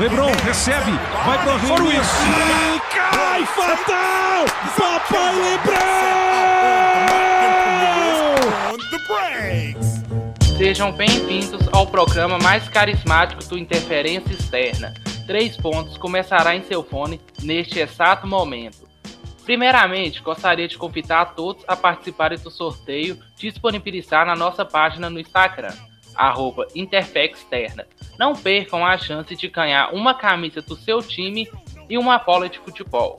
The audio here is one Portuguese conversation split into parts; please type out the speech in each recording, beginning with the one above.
Lebron recebe, vai pro arremesso. Cai fatal! Papai Lebrão! Sejam bem-vindos ao programa mais carismático do Interferência Externa. Três pontos começará em seu fone neste exato momento. Primeiramente, gostaria de convidar a todos a participarem do sorteio disponibilizado na nossa página no Instagram arroba Interfexterna. Não percam a chance de ganhar uma camisa do seu time e uma bola de futebol.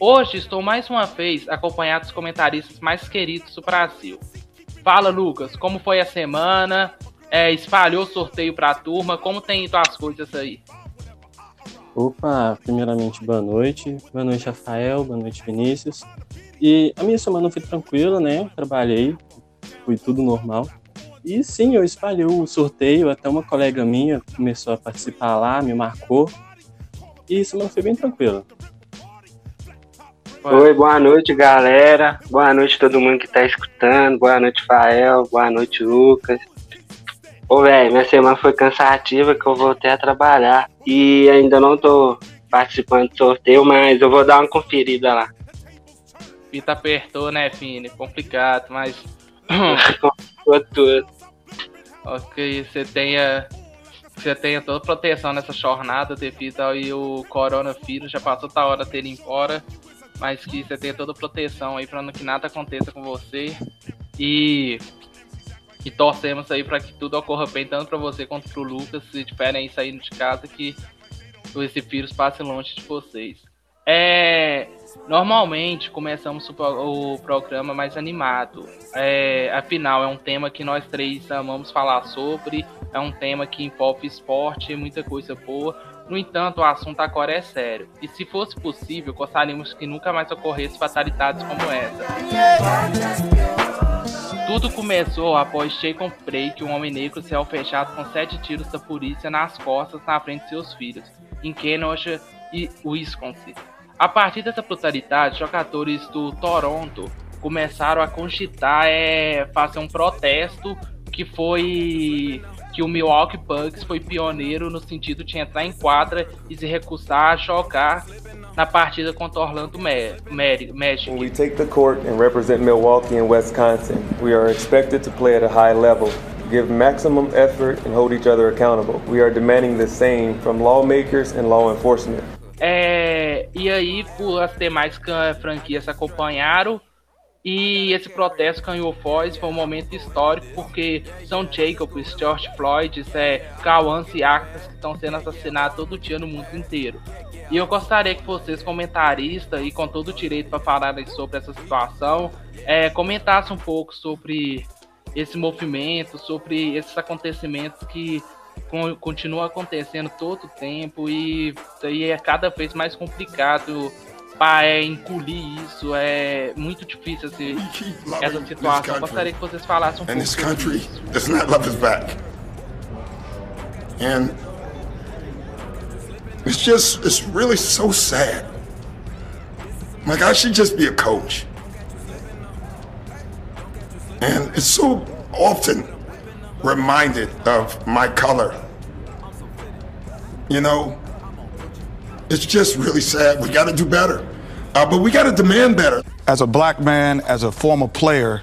Hoje estou mais uma vez acompanhado dos comentaristas mais queridos do Brasil. Fala Lucas, como foi a semana? É, espalhou o sorteio para a turma? Como tem ido as coisas aí? Opa, primeiramente boa noite. Boa noite, Rafael. Boa noite, Vinícius. E a minha semana foi tranquila, né? Trabalhei, foi tudo normal. E sim, eu espalhei o sorteio, até uma colega minha começou a participar lá, me marcou. E isso não foi bem tranquilo. Oi, boa noite, galera. Boa noite todo mundo que tá escutando. Boa noite, Fael. Boa noite, Lucas. Ô, velho, minha semana foi cansativa que eu voltei a trabalhar. E ainda não tô participando do sorteio, mas eu vou dar uma conferida lá. Fita apertou, né, Fini? Complicado, mas. Complicou tudo. Ok, você tenha você tenha toda proteção nessa jornada devido ao o coronavírus, já passou da hora dele ir embora, mas que você tenha toda proteção aí para que nada aconteça com você e e torcemos aí para que tudo ocorra bem tanto para você quanto para o Lucas, se tiverem aí saindo de casa que esse vírus passe longe de vocês. É, normalmente começamos o, programa mais animado. É, afinal, é um tema que nós três amamos falar sobre, é um tema que envolve esporte e muita coisa boa. No entanto, o assunto agora é sério. E se fosse possível, gostaríamos que nunca mais ocorresse fatalidades como essa. Tudo começou após Jacob Blake, um homem negro, ser alfejado com sete tiros da polícia nas costas na frente de seus filhos, em Kenosha e Wisconsin. A partir dessa brutalidade, jogadores do Toronto começaram a cogitar é, fazer um protesto que foi que o Milwaukee Bucks foi pioneiro no sentido de entrar em quadra e se recusar a jogar na partida contra Orlando Magic. When we take the court and represent Milwaukee and Wisconsin, we are expected to play at a high level, give maximum effort and hold each other accountable. We are demanding the same from lawmakers and law enforcement. É, e aí, as demais franquias acompanharam. E esse protesto ganhou voz, foi um momento histórico, porque são Jacobs, George Floyd, é, Kawan e Actas que estão sendo assassinados todo dia no mundo inteiro. E eu gostaria que vocês, comentaristas, e com todo o direito para falarem sobre essa situação, é, comentassem um pouco sobre esse movimento, sobre esses acontecimentos que continua acontecendo todo o tempo e daí é cada vez mais complicado para é, engolir isso. É muito difícil assim, essa situação. Gostaria que vocês falassem um pouco sobre isso. Does not love us back. And it's just it's really so sad. Like I should just be a coach. And it's so often reminded of my color. You know, it's just really sad. We got to do better. Uh, but we got to demand better. As a black man, as a former player,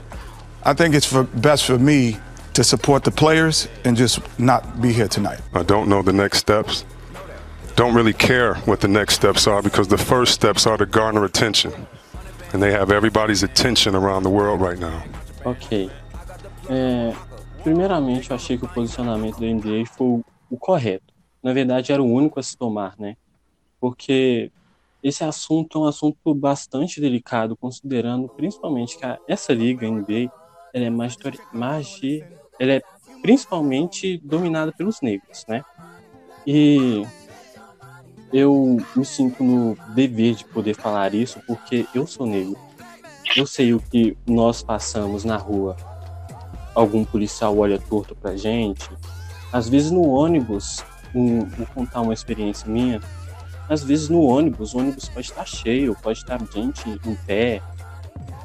I think it's for, best for me to support the players and just not be here tonight. I don't know the next steps. Don't really care what the next steps are because the first steps are to garner attention. And they have everybody's attention around the world right now. Ok. É, Primeiramente, eu achei que o posicionamento da NBA foi o correto. Na verdade, era o único a se tomar, né? Porque esse assunto é um assunto bastante delicado, considerando principalmente que a, essa liga, NBA, ela é, magi, ela é principalmente dominada pelos negros, né? E eu me sinto no dever de poder falar isso porque eu sou negro. Eu sei o que nós passamos na rua algum policial olha torto pra gente. Às vezes no ônibus, um, vou contar uma experiência minha, às vezes no ônibus, o ônibus pode estar cheio, pode estar gente em pé.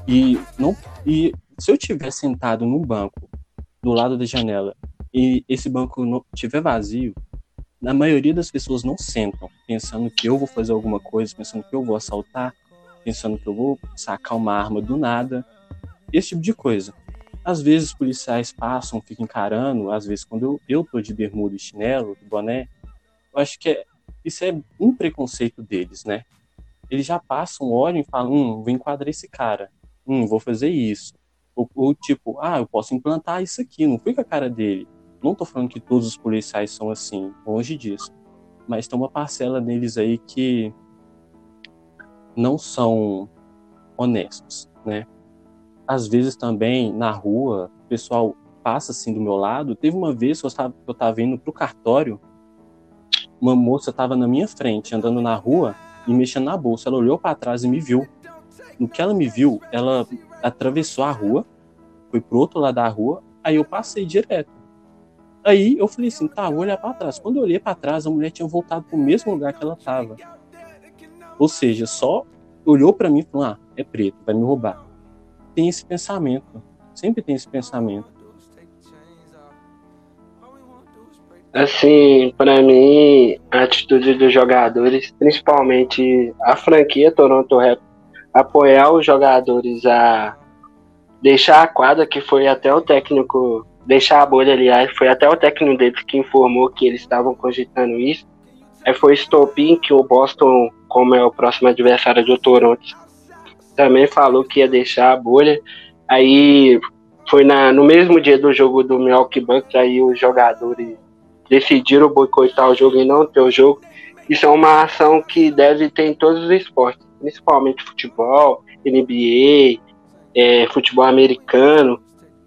E, não, e se eu estiver sentado no banco, do lado da janela, e esse banco não estiver vazio, na maioria das pessoas não sentam pensando que eu vou fazer alguma coisa, pensando que eu vou assaltar, pensando que eu vou sacar uma arma do nada, esse tipo de coisa. Às vezes policiais passam, ficam encarando, às vezes quando eu, eu tô de bermuda e chinelo, de boné, eu acho que é, isso é um preconceito deles, né? Eles já passam, olham e falam, hum, vou enquadrar esse cara, hum, vou fazer isso. Ou, ou tipo, ah, eu posso implantar isso aqui, não fui com a cara dele. Não tô falando que todos os policiais são assim, longe disso. Mas tem uma parcela deles aí que não são honestos, né? Às vezes também na rua, o pessoal passa assim do meu lado. Teve uma vez que eu estava, eu estava indo pro cartório, uma moça estava na minha frente, andando na rua e mexendo na bolsa. Ela olhou para trás e me viu. No que ela me viu, ela atravessou a rua, foi pro outro lado da rua, aí eu passei direto. Aí eu falei assim, tá, vou olhar para trás. Quando eu olhei para trás, a mulher tinha voltado pro mesmo lugar que ela tava. Ou seja, só olhou para mim e falou: "Ah, é preto, vai me roubar". Tem esse pensamento, sempre tem esse pensamento. Assim, para mim, a atitude dos jogadores, principalmente a franquia Toronto Raptors, apoiar os jogadores a deixar a quadra, que foi até o técnico deixar a bolha, aliás, foi até o técnico deles que informou que eles estavam cogitando isso. Aí foi estopim que o Boston, como é o próximo adversário do Toronto, também falou que ia deixar a bolha. Aí foi na, no mesmo dia do jogo do Milwaukee Bucks, aí os jogadores decidiram boicotar o jogo e não ter o jogo. Isso é uma ação que deve ter em todos os esportes, principalmente futebol, NBA, é, futebol americano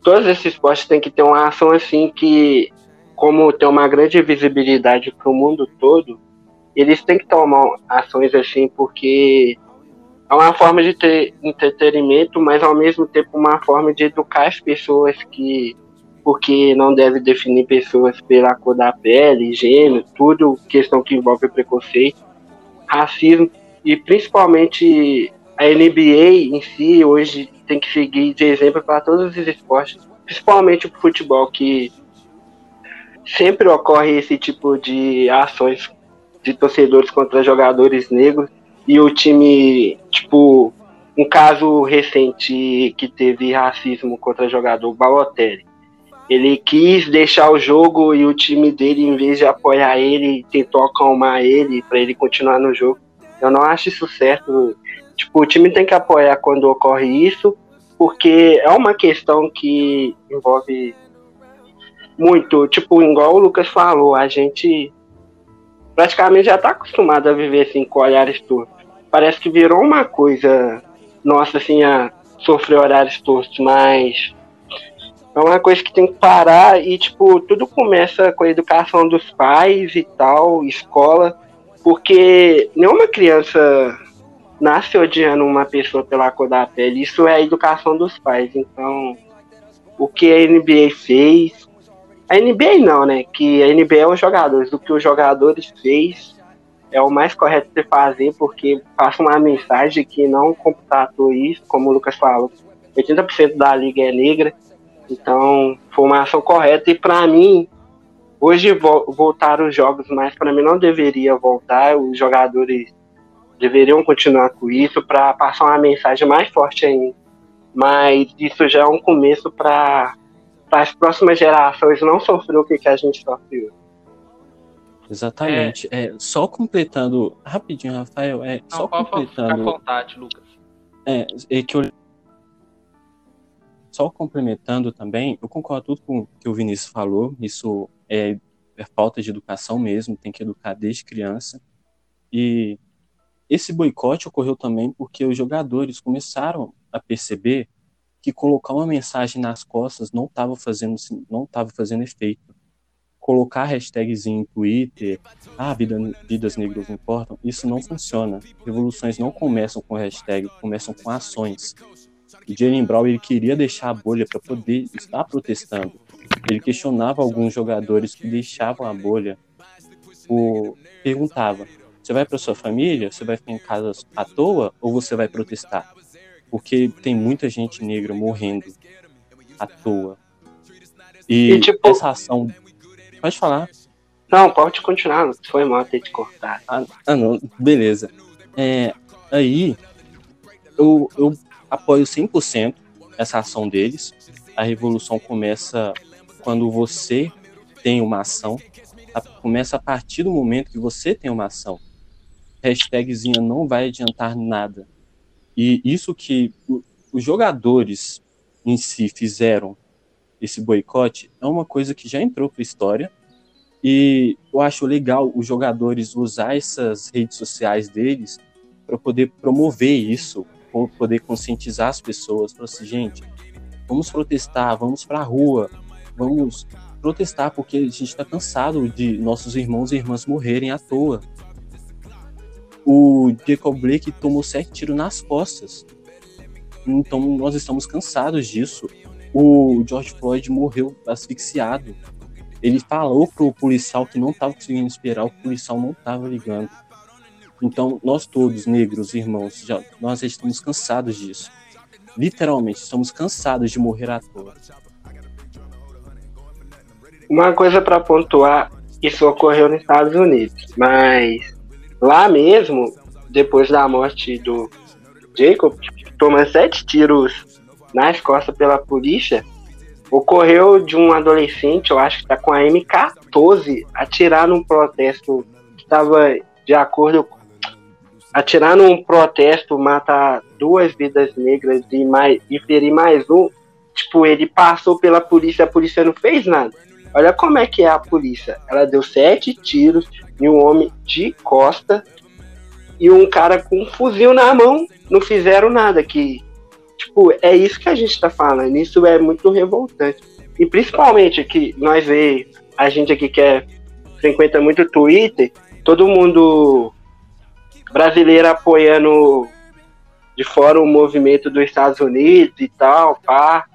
todos esses esportes têm que ter uma ação assim que, como tem uma grande visibilidade para o mundo todo, eles têm que tomar ações assim porque é uma forma de ter entretenimento, mas ao mesmo tempo uma forma de educar as pessoas que porque não deve definir pessoas pela cor da pele, gênero, tudo questão que envolve preconceito, racismo e principalmente a NBA em si hoje tem que seguir de exemplo para todos os esportes, principalmente o futebol, que sempre ocorre esse tipo de ações de torcedores contra jogadores negros e o time, tipo, um caso recente que teve racismo contra jogador Balotelli. Ele quis deixar o jogo e o time dele, em vez de apoiar ele, tentou acalmar ele para ele continuar no jogo. Eu não acho isso certo. Tipo, o time tem que apoiar quando ocorre isso, porque é uma questão que envolve muito, tipo, igual o Lucas falou, a gente praticamente já está acostumado a viver assim com olhares tortos. Parece que virou uma coisa nossa assim a sofrer olhares tortos, mas é uma coisa que tem que parar e tipo, tudo começa com a educação dos pais e tal, escola, porque nenhuma criança nasce odiando uma pessoa pela cor da pele. Isso é a educação dos pais. Então, o que a NBA fez. A NBA não, né? Que a NBA é os jogadores. O que os jogadores fez é o mais correto de fazer, porque passa uma mensagem que não computatou isso, como o Lucas falou. 80% da liga é negra. Então, foi uma ação correta. E para mim, hoje voltaram os jogos, mas para mim não deveria voltar. Os jogadores deveriam continuar com isso para passar uma mensagem mais forte ainda. Mas isso já é um começo para as próximas gerações não sofrer o que, que a gente sofreu. Exatamente. É, é, só completando rapidinho, Rafael. É, não, só completando. Ficar à vontade, Lucas. É, é que eu só complementando também, eu concordo tudo com o que o Vinícius falou. Isso é, é falta de educação mesmo, tem que educar desde criança. E esse boicote ocorreu também porque os jogadores começaram a perceber que colocar uma mensagem nas costas não estava fazendo não estava fazendo efeito. Colocar hashtagzinho em Twitter, ah, vida, vidas negras importam, isso não funciona. Revoluções não começam com hashtag, começam com ações. E Jalen Brown ele queria deixar a bolha para poder estar protestando. Ele questionava alguns jogadores que deixavam a bolha por perguntava você vai para sua família? Você vai ficar em casa à toa ou você vai protestar? Porque tem muita gente negra morrendo à toa. E, e tipo... essa ação. Pode falar. Não, pode continuar, foi mal ter te cortado. Ah, ah, não, beleza. É, aí, eu, eu apoio 100% essa ação deles. A revolução começa quando você tem uma ação, a, começa a partir do momento que você tem uma ação. Hashtagzinha não vai adiantar nada. E isso que os jogadores em si fizeram esse boicote é uma coisa que já entrou para a história e eu acho legal os jogadores usar essas redes sociais deles para poder promover isso, para poder conscientizar as pessoas, para assim, gente, vamos protestar, vamos para a rua, vamos protestar porque a gente está cansado de nossos irmãos e irmãs morrerem à toa. O Jacob Blake tomou sete tiros nas costas. Então nós estamos cansados disso. O George Floyd morreu asfixiado. Ele falou pro policial que não estava conseguindo esperar, o policial não estava ligando. Então, nós todos, negros, irmãos, já, nós já estamos cansados disso. Literalmente, estamos cansados de morrer à toa. Uma coisa para pontuar, isso ocorreu nos Estados Unidos, mas lá mesmo, depois da morte do Jacob, toma sete tiros nas costas pela polícia, ocorreu de um adolescente, eu acho que está com a M14, atirar num protesto que estava de acordo atirar num protesto, matar duas vidas negras e, mais, e ferir mais um, tipo, ele passou pela polícia, a polícia não fez nada. Olha como é que é a polícia. Ela deu sete tiros em um homem de costa e um cara com um fuzil na mão. Não fizeram nada. Que Tipo, é isso que a gente tá falando. Isso é muito revoltante. E principalmente que nós vê, a gente aqui que é, frequenta muito o Twitter, todo mundo brasileiro apoiando de fora o movimento dos Estados Unidos e tal, pá.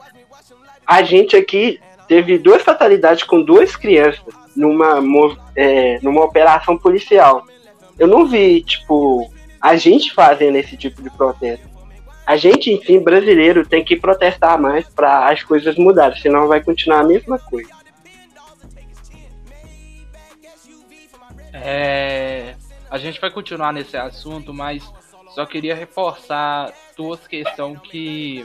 A gente aqui teve duas fatalidades com duas crianças numa, é, numa operação policial. Eu não vi, tipo, a gente fazendo esse tipo de protesto a gente, enfim, brasileiro, tem que protestar mais para as coisas mudarem, senão vai continuar a mesma coisa. É, a gente vai continuar nesse assunto, mas só queria reforçar duas questões que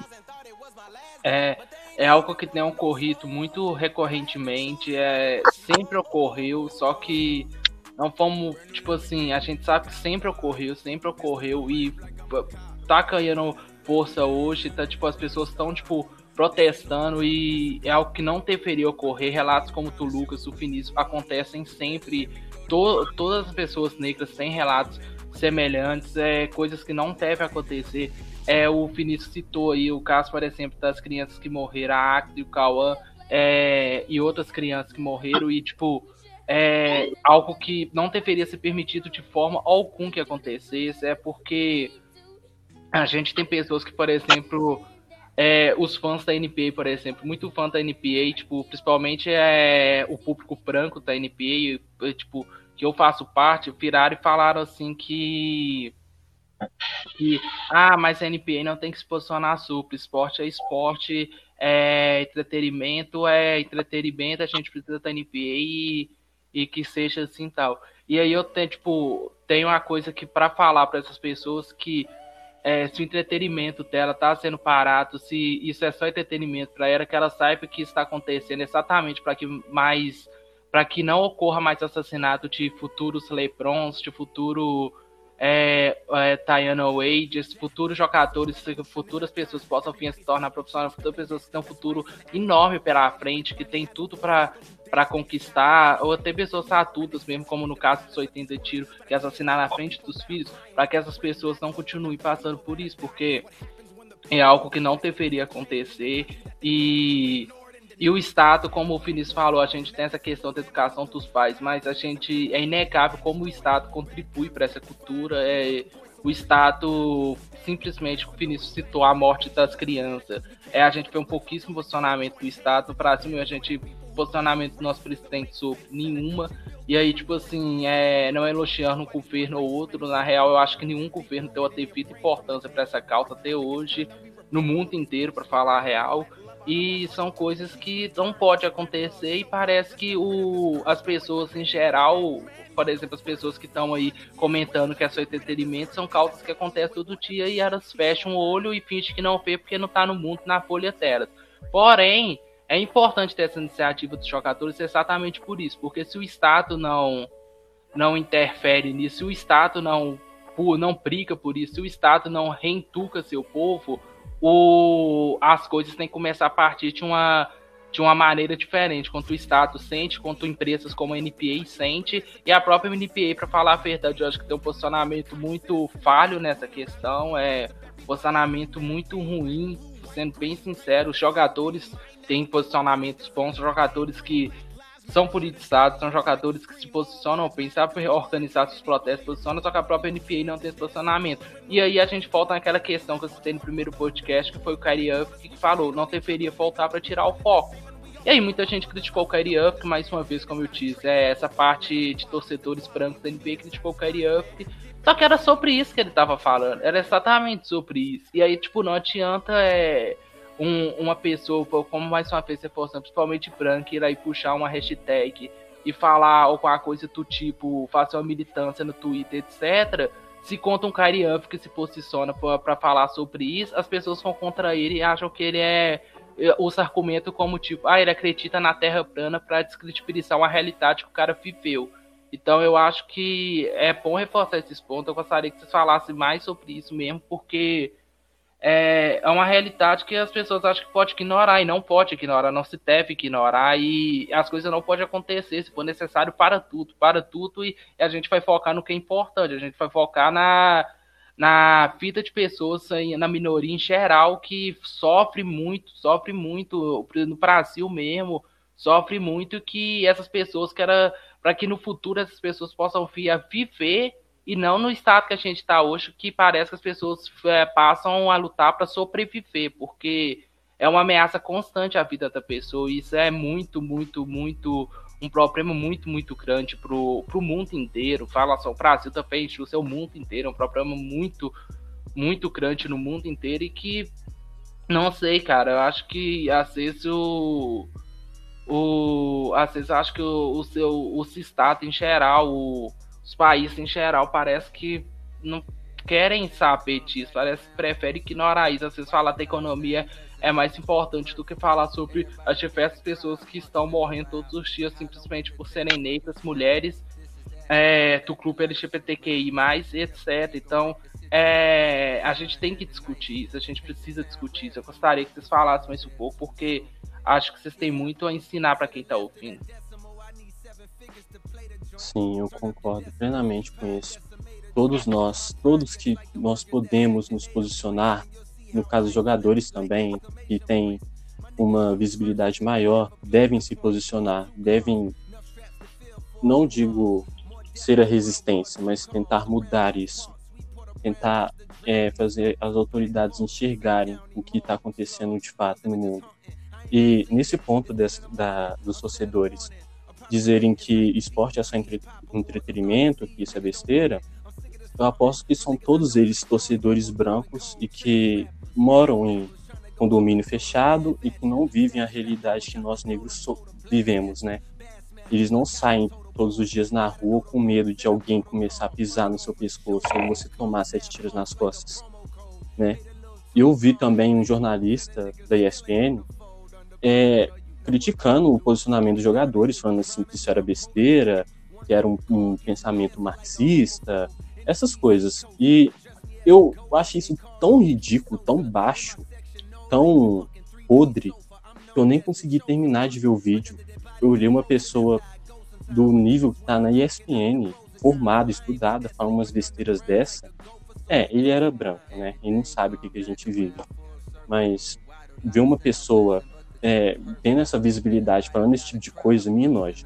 é, é algo que tem ocorrido muito recorrentemente, é, sempre ocorreu, só que não fomos, tipo assim, a gente sabe que sempre ocorreu, sempre ocorreu e tá ganhando força hoje, tá, tipo, as pessoas estão, tipo, protestando e é algo que não deveria ocorrer. Relatos como tu, Lucas, o Finício, acontecem sempre. To todas as pessoas negras têm relatos semelhantes, é, coisas que não devem acontecer. É, o Finício citou aí o caso, por exemplo, das crianças que morreram, a Acta e o Cauã, é, e outras crianças que morreram, e tipo, é algo que não deveria ser permitido de forma alguma que acontecesse, é porque a gente tem pessoas que, por exemplo, é, os fãs da NPA, por exemplo, muito fã da NPA, tipo, principalmente é o público branco da NPA, tipo, que eu faço parte, viraram e falaram assim que que ah, mas a NPA não tem que se posicionar super, esporte é esporte, é entretenimento é entretenimento, a gente precisa da NPA e, e que seja assim tal. E aí eu tenho, tipo, tenho uma coisa que para falar para essas pessoas que é, se o entretenimento dela está sendo parado, se isso é só entretenimento para ela, que ela saiba que está acontecendo exatamente para que mais para que não ocorra mais assassinato de futuros Lebrons, de futuro é, é, Diana Wade, futuros jogadores, futuras pessoas possam vir se tornar profissionais, futuras pessoas que têm um futuro enorme pela frente, que tem tudo para conquistar, ou até pessoas adultas mesmo, como no caso dos 80 tiros, que assassinar na frente dos filhos, para que essas pessoas não continuem passando por isso, porque é algo que não deveria acontecer e e o Estado, como o Vinícius falou, a gente tem essa questão da educação dos pais, mas a gente é inegável como o Estado contribui para essa cultura. É, o Estado simplesmente, o Vinícius citou a morte das crianças. É, a gente vê um pouquíssimo posicionamento do Estado para cima, a gente posicionamento do nosso presidente sobre nenhuma. E aí, tipo assim, é, não elogiando um governo ou outro. Na real, eu acho que nenhum governo deu a devida importância para essa causa até hoje, no mundo inteiro, para falar a real. E são coisas que não pode acontecer e parece que o, as pessoas em geral, por exemplo, as pessoas que estão aí comentando que é só entretenimento, são causas que acontecem todo dia e elas fecham o olho e fingem que não vê porque não tá no mundo, na folha tela. Porém, é importante ter essa iniciativa dos jogadores exatamente por isso, porque se o Estado não não interfere nisso, se o Estado não não briga por isso, se o Estado não reentuca seu povo, o, as coisas têm que começar a partir de uma de uma maneira diferente, quanto o Estado sente, quanto empresas como a NPA sente, e a própria NPA, para falar a verdade, eu acho que tem um posicionamento muito falho nessa questão, é um posicionamento muito ruim, sendo bem sincero, os jogadores têm posicionamentos bons, jogadores que são politizados, são jogadores que se posicionam sabem organizar seus protestos, posicionam, só que a própria NPA não tem esse posicionamento. E aí a gente volta naquela questão que eu citei no primeiro podcast, que foi o Kyrie Irving que falou, não deveria voltar para tirar o foco. E aí muita gente criticou o Kyrie Irving, mais uma vez, como eu disse, é essa parte de torcedores brancos da NBA criticou o Kyrie Irving, só que era sobre isso que ele tava falando, era exatamente sobre isso. E aí, tipo, não adianta é um, uma pessoa, como mais uma vez você força, principalmente branca, ir aí puxar uma hashtag e falar alguma coisa do tipo, fazer uma militância no Twitter, etc. Se conta um Kyrie que se posiciona para falar sobre isso, as pessoas vão contra ele e acham que ele é usa argumento como tipo, ah, ele acredita na Terra plana para descredibilizar uma realidade que o cara viveu. Então eu acho que é bom reforçar esses pontos. Eu gostaria que vocês falassem mais sobre isso mesmo, porque é, é uma realidade que as pessoas acham que pode ignorar e não pode ignorar, não se deve ignorar e as coisas não podem acontecer, se for necessário, para tudo, para tudo e, a gente vai focar no que é importante, a gente vai focar na, na vida de pessoas, na minoria em geral, que sofre muito, sofre muito, no Brasil mesmo, sofre muito que essas pessoas que era para que no futuro essas pessoas possam vir a viver e não no estado que a gente está hoje, que parece que as pessoas é, passam a lutar para sobreviver, porque é uma ameaça constante à vida da pessoa, e isso é muito, muito, muito um problema muito, muito grande pro, pro mundo inteiro. Fala só, o Brasil também, o seu mundo inteiro, é um problema muito, muito grande no mundo inteiro e que não sei, cara, eu acho que às vezes o. o às vezes eu acho que o, o seu o estado em geral, o, os países em geral parece que não querem saber disso, parece que preferem ignorar isso. Às vezes falar da economia é mais importante do que falar sobre as diversas pessoas que estão morrendo todos os dias simplesmente por serem negras, mulheres, é, do clube LGBTQI, etc. Então, é, a gente tem que discutir isso, a gente precisa discutir isso. Eu gostaria que vocês falassem mais um pouco, porque acho que vocês têm muito a ensinar para quem está ouvindo. Sim, eu concordo plenamente com isso. Todos nós, todos que nós podemos nos posicionar, no caso jogadores também, que têm uma visibilidade maior, devem se posicionar, devem, não digo ser a resistência, mas tentar mudar isso, tentar é, fazer as autoridades enxergarem o que está acontecendo de fato no mundo. E nesse ponto desse, da, dos torcedores dizerem que esporte é só entre, entretenimento, que isso é besteira, eu aposto que são todos eles torcedores brancos e que moram em condomínio fechado e que não vivem a realidade que nós negros so vivemos, né? Eles não saem todos os dias na rua com medo de alguém começar a pisar no seu pescoço ou você tomar sete tiros nas costas, né? Eu vi também um jornalista da ESPN é, criticando o posicionamento dos jogadores, falando assim que isso era besteira, que era um, um pensamento marxista, essas coisas. E eu achei isso tão ridículo, tão baixo, tão podre, que eu nem consegui terminar de ver o vídeo. Eu olhei uma pessoa do nível que tá na ESPN, formada, estudada, falando umas besteiras dessa. É, ele era branco, né? E não sabe o que, que a gente vive. Mas ver uma pessoa é, tendo essa visibilidade, falando esse tipo de coisa, me enoja.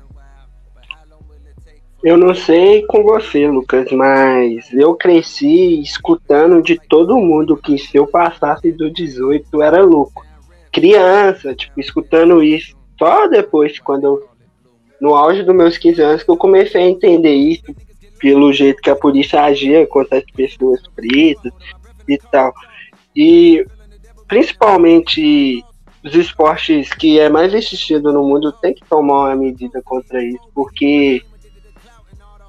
Eu não sei com você, Lucas, mas eu cresci escutando de todo mundo que se eu passasse do 18 era louco. Criança, tipo, escutando isso. Só depois, quando eu, no auge dos meus 15 anos, que eu comecei a entender isso, pelo jeito que a polícia agia contra as pessoas pretas e tal. E principalmente dos esportes que é mais assistido no mundo tem que tomar uma medida contra isso, porque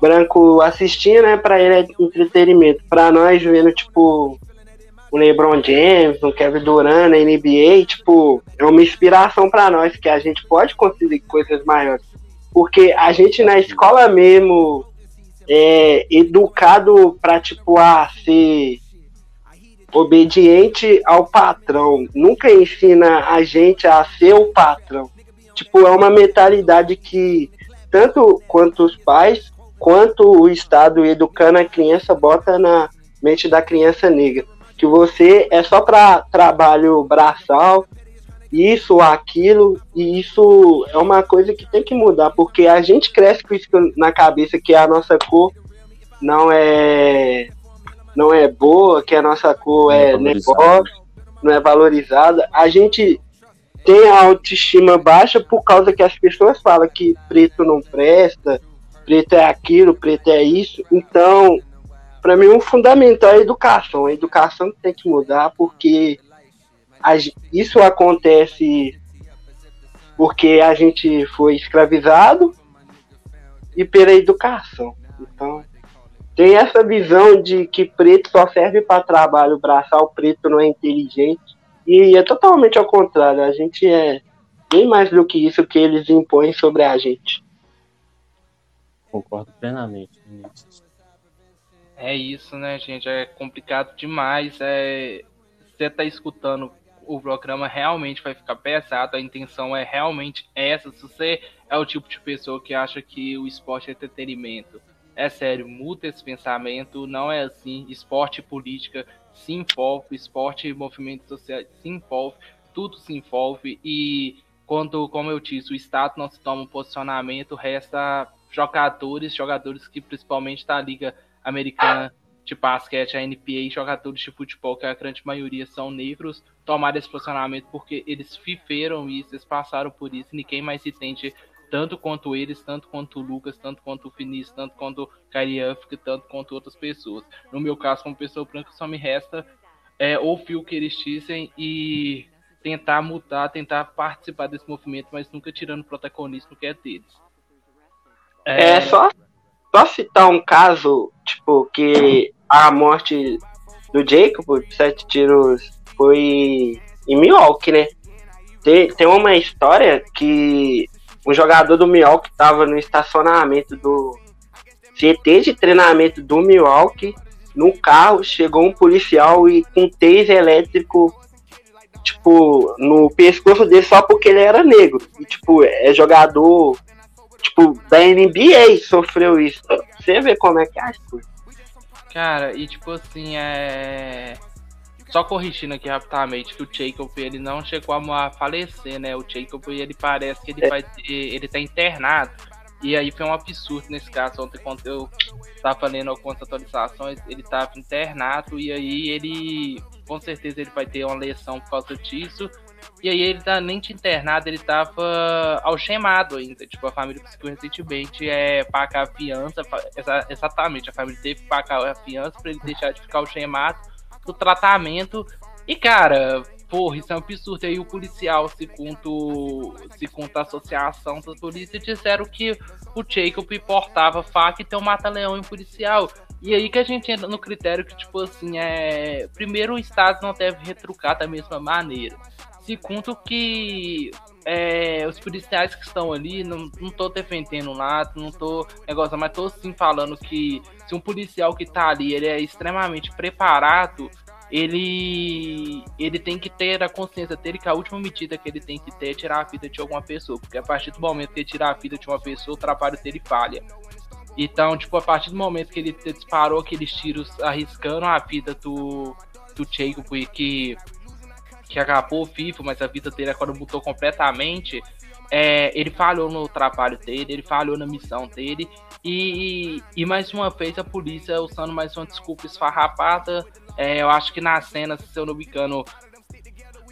branco assistir, né, para ele é entretenimento. Para nós vendo tipo o LeBron James, o Kevin Durant na NBA, tipo, é uma inspiração para nós que a gente pode conseguir coisas maiores. Porque a gente na escola mesmo é educado para tipo a ser obediente ao patrão, nunca ensina a gente a ser o patrão. Tipo, é uma mentalidade que tanto quanto os pais, quanto o Estado educando a criança bota na mente da criança negra. Que você é só para trabalho braçal, isso, aquilo, e isso é uma coisa que tem que mudar, porque a gente cresce com isso na cabeça que a nossa cor não é não é boa, que a nossa cor é, é negócio, não é valorizada. A gente tem a autoestima baixa por causa que as pessoas falam que preto não presta, preto é aquilo, preto é isso. Então, para mim, o um fundamental é a educação. A educação tem que mudar porque isso acontece porque a gente foi escravizado e pela educação. Então, tem essa visão de que preto só serve para trabalho braçal, preto não é inteligente. E é totalmente ao contrário, a gente é bem mais do que isso que eles impõem sobre a gente. Concordo plenamente, Vinícius. É isso, né, gente? É complicado demais. É... Você tá escutando o programa realmente vai ficar pesado, a intenção é realmente essa. Se você é o tipo de pessoa que acha que o esporte é entretenimento, é sério, muda esse pensamento, não é assim. Esporte e política se envolve, esporte e movimentos sociais se envolve, tudo se envolve e quando, como eu disse, o Estado não se toma um posicionamento, resta jogadores, jogadores que principalmente da Liga Americana de basquete, a NBA, jogadores de futebol, que a grande maioria são negros, tomaram esse posicionamento porque eles viveram isso, eles passaram por isso, ninguém mais entende tanto quanto eles, tanto quanto o Lucas, tanto quanto o Vinícius, tanto quanto o Kyrie tanto quanto outras pessoas. No meu caso, como pessoa branca, só me resta é, ouvir o que eles dizem e tentar mudar, tentar participar desse movimento, mas nunca tirando o protagonismo que é deles. É, é só, só citar um caso, tipo, que a morte do Jacob, sete tiros, foi em Milwaukee, né? Tem, tem uma história que um jogador do Milwaukee estava no estacionamento do CT de treinamento do Milwaukee, no carro, chegou um policial e com taser elétrico, tipo, no pescoço dele só porque ele era negro. E, tipo, é jogador, tipo, da NBA sofreu isso. Você vê como é que é as coisas. Cara, e tipo assim, é só corrigindo aqui rapidamente que o Jacob ele não chegou a falecer, né? O Jacob ele parece que ele é. vai ter, ele tá internado. E aí foi um absurdo nesse caso. Ontem quando eu tava lendo algumas atualizações, ele tava internado e aí ele com certeza ele vai ter uma lesão por causa disso. E aí ele tá nem de internado, ele tava algemado ainda. Tipo, a família conseguiu recentemente é, pagar a fiança. Exatamente, a família teve que pagar a fiança para ele deixar de ficar algemado do tratamento. E, cara, porra, isso é um absurdo. Aí o policial, segundo, segundo a associação da polícia, disseram que o Jacob portava faca e tem um mata-leão em policial. E aí que a gente entra no critério que, tipo assim, é. Primeiro, o Estado não deve retrucar da mesma maneira. Segundo, que é, os policiais que estão ali, não, não tô defendendo nada, não tô negócio, mas tô sim falando que se um policial que tá ali, ele é extremamente preparado, ele ele tem que ter a consciência dele que a última medida que ele tem que ter é tirar a vida de alguma pessoa, porque a partir do momento que ele tirar a vida de uma pessoa, o trabalho dele falha. Então, tipo, a partir do momento que ele disparou aqueles tiros arriscando a vida do, do Jacob, que que acabou vivo, mas a vida dele agora mudou completamente. É, ele falhou no trabalho dele, ele falhou na missão dele, e, e mais uma vez a polícia usando mais uma desculpa esfarrapada. É, eu acho que na cena, se eu não me engano,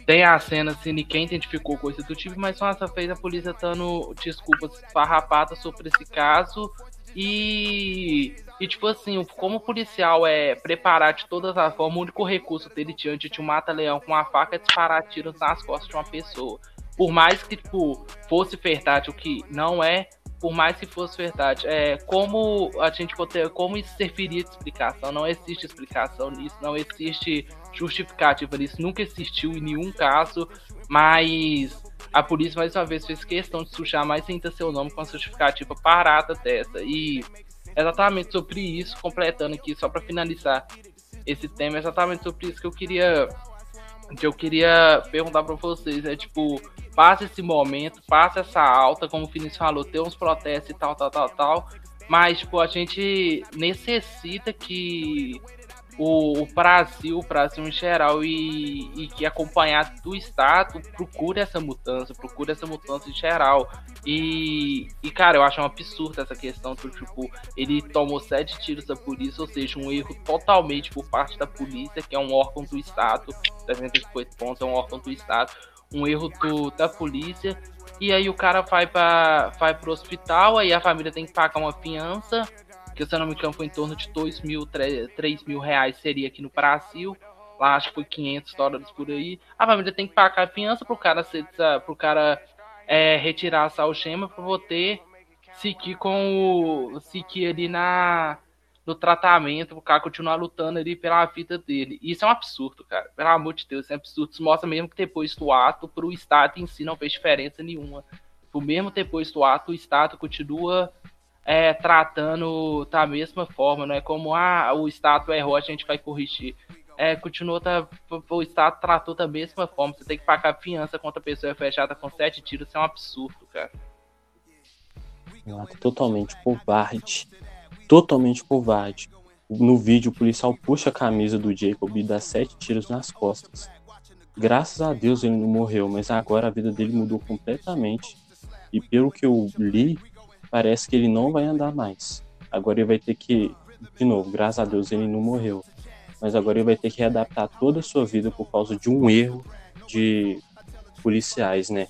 tem a cena se ninguém identificou coisa do tipo, mas só essa vez a polícia dando desculpas esfarrapadas sobre esse caso. E, e tipo assim, como o policial é preparar de todas as formas, o único recurso dele diante de um mata-leão com uma faca é disparar tiros nas costas de uma pessoa. Por mais que tipo, fosse verdade, o que não é, por mais que fosse verdade, é como a gente poder, como isso serviria de explicação? Não existe explicação nisso, não existe justificativa nisso, nunca existiu em nenhum caso, mas a polícia mais uma vez fez questão de sujar mais ainda seu nome com a justificativa parada dessa. E exatamente sobre isso, completando aqui só para finalizar esse tema, exatamente sobre isso que eu queria que eu queria perguntar para vocês, é tipo, passa esse momento, passa essa alta, como o Vinícius falou, tem uns protestos e tal, tal, tal, tal, mas tipo, a gente necessita que o, o Brasil, o Brasil em geral e, e que acompanhado do Estado procure essa mudança, procure essa mudança em geral. E, e cara, eu acho um absurdo essa questão do tipo, ele tomou sete tiros da polícia, ou seja, um erro totalmente por parte da polícia, que é um órgão do Estado, 358 pontos é um órgão do Estado, um erro do, da polícia. E aí o cara vai para vai pro hospital, aí a família tem que pagar uma fiança que se eu não me engano foi em torno de 2 mil, 3 mil reais seria aqui no Brasil. Lá acho que foi 500 dólares por aí. A família tem que pagar a fiança pro cara, ser, pro cara é, retirar essa algema para poder seguir com o. seguir ali na, no tratamento, o cara continuar lutando ali pela vida dele. Isso é um absurdo, cara. Pelo amor de Deus, isso é um absurdo. Isso mostra mesmo que depois do ato, pro Estado em si não fez diferença nenhuma. Por mesmo depois do ato, o Estado continua é, tratando da mesma forma, não é como ah, o Estado errou, a gente vai corrigir. É, continuou, tá, o Estado tratou da mesma forma. Você tem que pagar fiança contra a pessoa fechada com sete tiros, isso é um absurdo, cara. Um ato totalmente covarde. Totalmente covarde. No vídeo, o policial puxa a camisa do Jacob e dá sete tiros nas costas. Graças a Deus ele não morreu, mas agora a vida dele mudou completamente. E pelo que eu li, parece que ele não vai andar mais. Agora ele vai ter que, de novo, graças a Deus ele não morreu, mas agora ele vai ter que readaptar toda a sua vida por causa de um erro de policiais, né?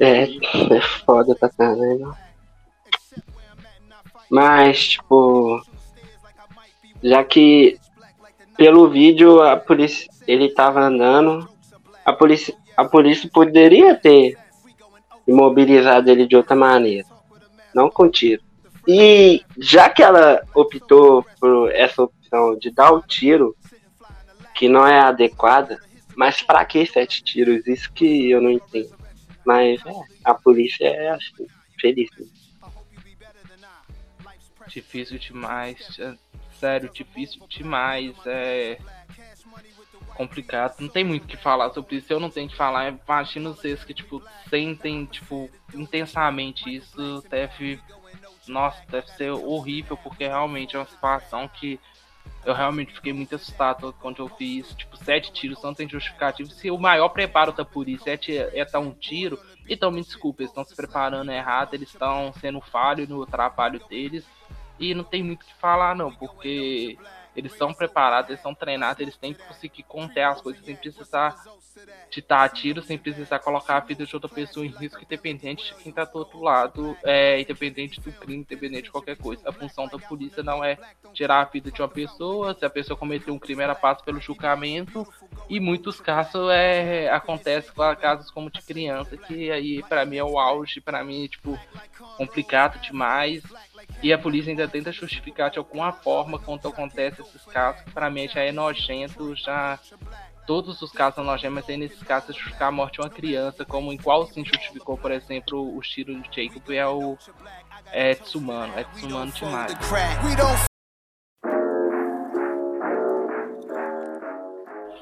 É, é foda pra caramba. Mas, tipo, já que pelo vídeo a polícia ele tava andando, a polícia a polícia poderia ter imobilizado ele de outra maneira, não com tiro. E já que ela optou por essa opção de dar o tiro, que não é adequada, mas para que sete tiros? Isso que eu não entendo. Mas é, a polícia é acho, feliz. Difícil demais, é, sério, difícil demais. É complicado. Não tem muito o que falar sobre isso. Eu não tenho que falar. Imagina vocês que, tipo, sentem, tipo, intensamente isso. Deve. Nossa, deve ser horrível, porque realmente é uma situação que eu realmente fiquei muito assustado quando eu vi isso. Tipo, sete tiros não tem justificativo. Se o maior preparo da polícia é, é dar um tiro, então me desculpe, eles estão se preparando errado, eles estão sendo falho no trabalho deles. E não tem muito o que falar, não, porque eles são preparados, eles são treinados, eles têm que conseguir conter as coisas sem precisar de dar tiro, sem precisar colocar a vida de outra pessoa em risco, independente de quem tá do outro lado, é, independente do crime, independente de qualquer coisa. A função da polícia não é tirar a vida de uma pessoa, se a pessoa cometeu um crime, ela passa pelo julgamento, e muitos casos é, acontece com casos como de criança, que aí para mim é o auge, para mim é tipo complicado demais. E a polícia ainda tenta justificar de alguma forma quando acontece esses casos, que pra mim já é nojento, já. Todos os casos são nojentos, mas aí nesses casos justificar a morte de uma criança, como em qual sim justificou, por exemplo, o tiro de Jacob é o é Tsumano, é Tsumano demais.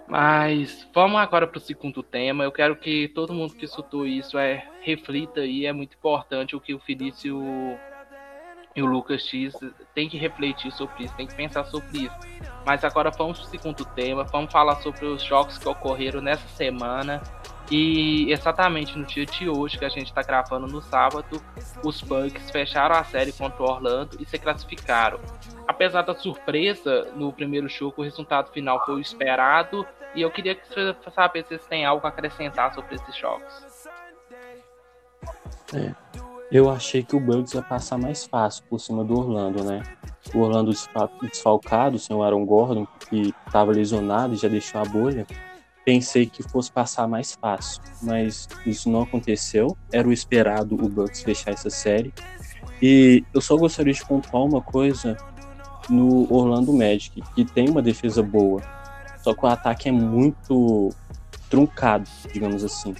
Mas vamos agora para o segundo tema. Eu quero que todo mundo que escutou isso é reflita aí. É muito importante o que o Felício e o Lucas X tem que refletir sobre isso, tem que pensar sobre isso. Mas agora vamos para o segundo tema, vamos falar sobre os jogos que ocorreram nessa semana. E exatamente no dia de hoje, que a gente está gravando no sábado, os Bucks fecharam a série contra o Orlando e se classificaram. Apesar da surpresa no primeiro jogo, o resultado final foi o esperado. E eu queria saber se vocês têm algo a acrescentar sobre esses jogos. É. Eu achei que o Bucks ia passar mais fácil por cima do Orlando, né? O Orlando desfalcado, sem o Aaron Gordon, que estava lesionado e já deixou a bolha. Pensei que fosse passar mais fácil, mas isso não aconteceu. Era o esperado o Bucks fechar essa série. E eu só gostaria de pontuar uma coisa no Orlando Magic, que tem uma defesa boa, só que o ataque é muito truncado, digamos assim.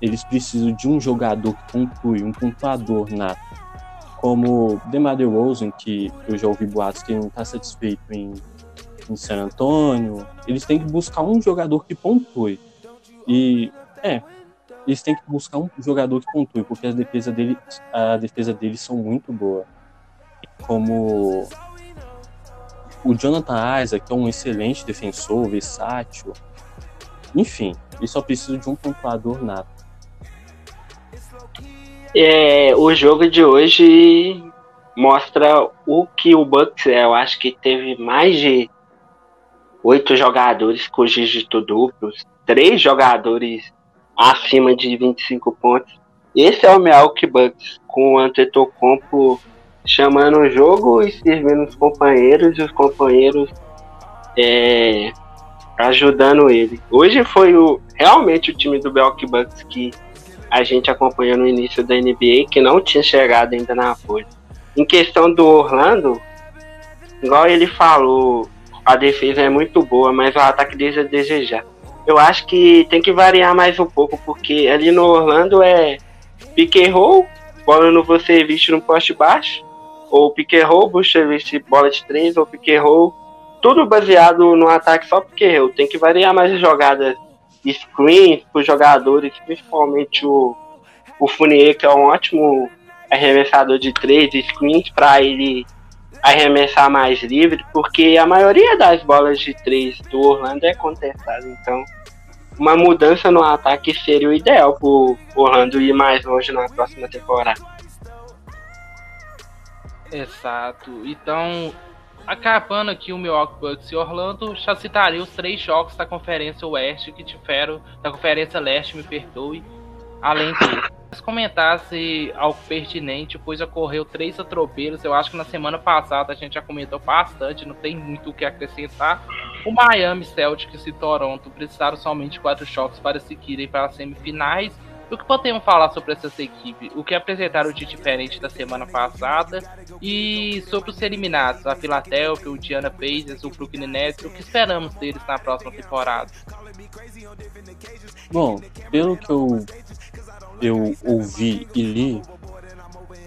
Eles precisam de um jogador que pontue, um pontuador nato. Como DeMar DeRozan, que eu já ouvi boatos que não está satisfeito em, em San Antonio. Eles têm que buscar um jogador que pontue. E, é, eles têm que buscar um jogador que pontue, porque a defesa dele, a defesa deles são muito boa. Como o Jonathan Isaac, que é um excelente defensor, versátil. Enfim, ele só precisa de um pontuador nato. É, o jogo de hoje mostra o que o Bucks é. Eu acho que teve mais de oito jogadores com dígito duplos, três jogadores acima de 25 pontos. Esse é o Milwaukee Bucks, com o Antetokounmpo chamando o jogo e servindo os companheiros e os companheiros é, ajudando ele. Hoje foi o, realmente o time do Milwaukee Bucks que a gente acompanhou no início da NBA, que não tinha chegado ainda na folha. Em questão do Orlando, igual ele falou, a defesa é muito boa, mas o ataque deixa a desejar. Eu acho que tem que variar mais um pouco, porque ali no Orlando é and roll, bola no você visto no poste baixo, ou and roll, você viste bola de três, ou and roll, tudo baseado no ataque só and roll. Tem que variar mais as jogadas screens para os jogadores, principalmente o, o Funier, que é um ótimo arremessador de três screens para ele arremessar mais livre, porque a maioria das bolas de três do Orlando é contestada. Então, uma mudança no ataque seria o ideal para o Orlando ir mais longe na próxima temporada. Exato. Então, acabando aqui o Milwaukee Bucks e Orlando, já citaria os três jogos da Conferência Oeste que tiveram, da Conferência Leste, me perdoe, além de comentasse algo pertinente, pois ocorreu três atropelos. Eu acho que na semana passada a gente já comentou bastante, não tem muito o que acrescentar. O Miami Celtics e Toronto precisaram somente quatro choques para seguirem para as semifinais. O que podemos falar sobre essas equipes? O que apresentaram de diferente da semana passada? E sobre os eliminados, a Philadelphia, o Diana Pacers, o Brooklyn Nets, o que esperamos deles na próxima temporada? Bom, pelo que eu eu ouvi e li,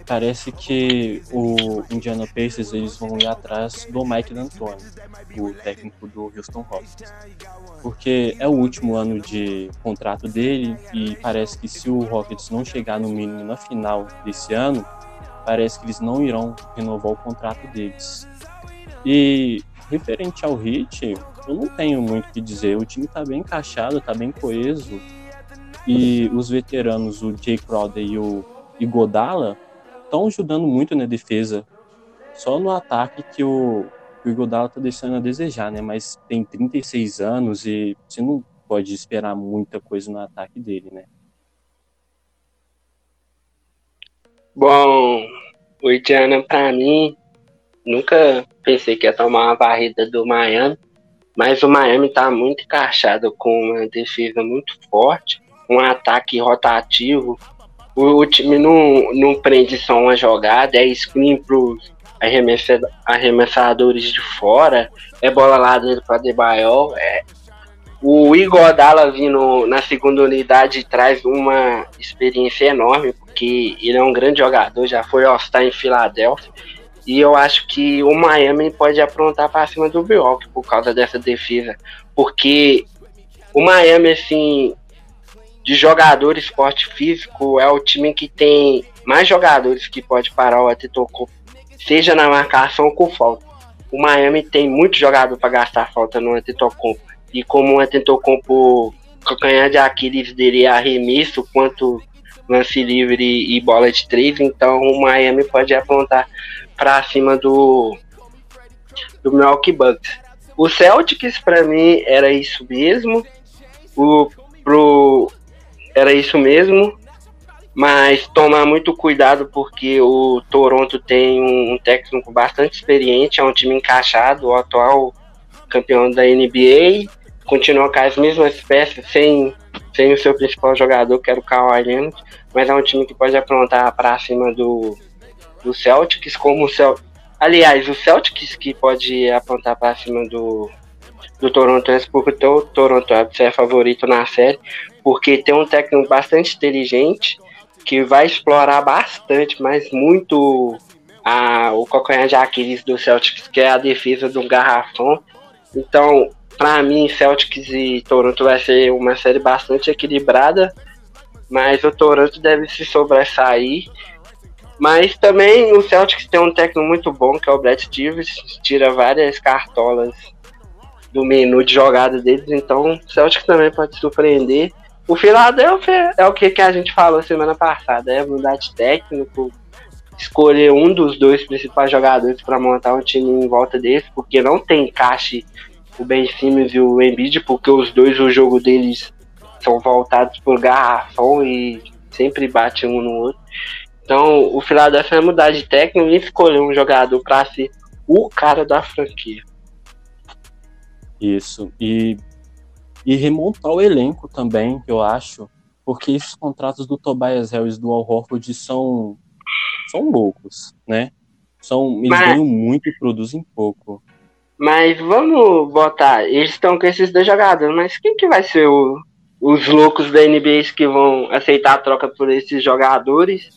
parece que o Indiana Pacers eles vão ir atrás do Mike D'Antoni, o técnico do Houston Rockets, porque é o último ano de contrato dele e parece que se o Rockets não chegar no mínimo na final desse ano, parece que eles não irão renovar o contrato deles. E referente ao Hit, eu não tenho muito o que dizer. O time está bem encaixado, está bem coeso e os veteranos, o Jay Crowder e o Igodala, estão ajudando muito na defesa. Só no ataque que o, o Igodala está deixando a desejar, né? Mas tem 36 anos e você não pode esperar muita coisa no ataque dele, né? Bom, o Indiana, para mim, nunca pensei que ia tomar uma varrida do Miami, mas o Miami está muito encaixado com uma defesa muito forte um ataque rotativo. O, o time não, não prende só uma jogada, é screen pros arremessadores de fora, é bola lá dentro para Debaio. É. O Igor Dalla vindo na segunda unidade traz uma experiência enorme, porque ele é um grande jogador, já foi All-Star em Filadélfia. E eu acho que o Miami pode aprontar para cima do Milwaukee por causa dessa defesa. Porque o Miami, assim, de jogador esporte físico, é o time que tem mais jogadores que pode parar o Antetokounmpo, seja na marcação ou com falta. O Miami tem muito jogador para gastar falta no Antetokounmpo. E como o Antetokounmpo, calcanhar de Aquiles dele é arremesso, quanto lance livre e bola de três, então o Miami pode apontar para cima do do Milwaukee Bucks. O Celtics para mim era isso mesmo. O pro era isso mesmo. mas tomar muito cuidado porque o Toronto tem um, técnico bastante experiente, é um time encaixado, o atual campeão da NBA, continua com as mesmas peças, sem, sem o seu principal jogador, que era o Kawhi Leonard, mas é um time que pode aprontar para cima do, do Celtics, como o Celtics. Aliás, o Celtics que pode apontar para cima do, do Toronto antes, porque o Toronto é favorito na série, porque tem um técnico bastante inteligente que vai explorar bastante, mas muito a, o calcanhar de Aquiles do Celtics, que é a defesa do garrafão. Então, para mim, Celtics e Toronto vai ser uma série bastante equilibrada, mas o Toronto deve se sobressair. Mas também o Celtics tem um técnico muito bom, que é o Brad Stevens, tira várias cartolas do menu de jogada deles, então o Celtics também pode surpreender. O Philadelphia é o que, que a gente falou semana passada, é mudar de técnico, escolher um dos dois principais jogadores para montar um time em volta desse, porque não tem encaixe o Ben Simmons e o Embiid, porque os dois, o jogo deles são voltados por garrafão e sempre bate um no outro. Então, o Philadelphia vai mudar de técnico e escolher um jogador para ser o cara da franquia. Isso. E e remontar o elenco também, eu acho, porque esses contratos do Tobias Harris e do Al Horford são, são loucos, né? São, eles mas, ganham muito e produzem pouco. Mas vamos botar, eles estão com esses dois jogadores, mas quem que vai ser o, os loucos da NBA que vão aceitar a troca por esses jogadores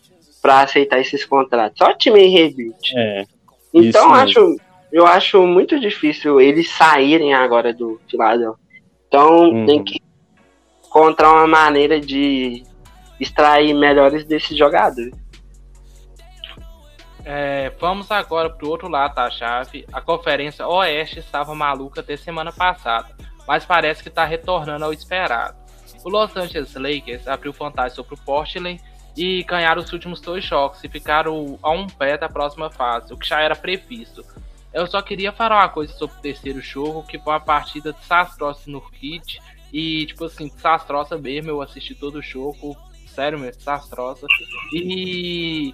para aceitar esses contratos? Só time em rebuild. É, então acho, eu acho muito difícil eles saírem agora do Philadelphia. Então uhum. tem que encontrar uma maneira de extrair melhores desses jogadores. É, vamos agora para o outro lado da chave. A conferência Oeste estava maluca até semana passada, mas parece que está retornando ao esperado. O Los Angeles Lakers abriu vantagem sobre o Portland e ganharam os últimos dois jogos e ficaram a um pé da próxima fase, o que já era previsto. Eu só queria falar uma coisa sobre o terceiro jogo, que foi uma partida desastrosa no kit. E, tipo assim, desastrosa mesmo. Eu assisti todo o jogo. Sério mesmo, desastrosa. E.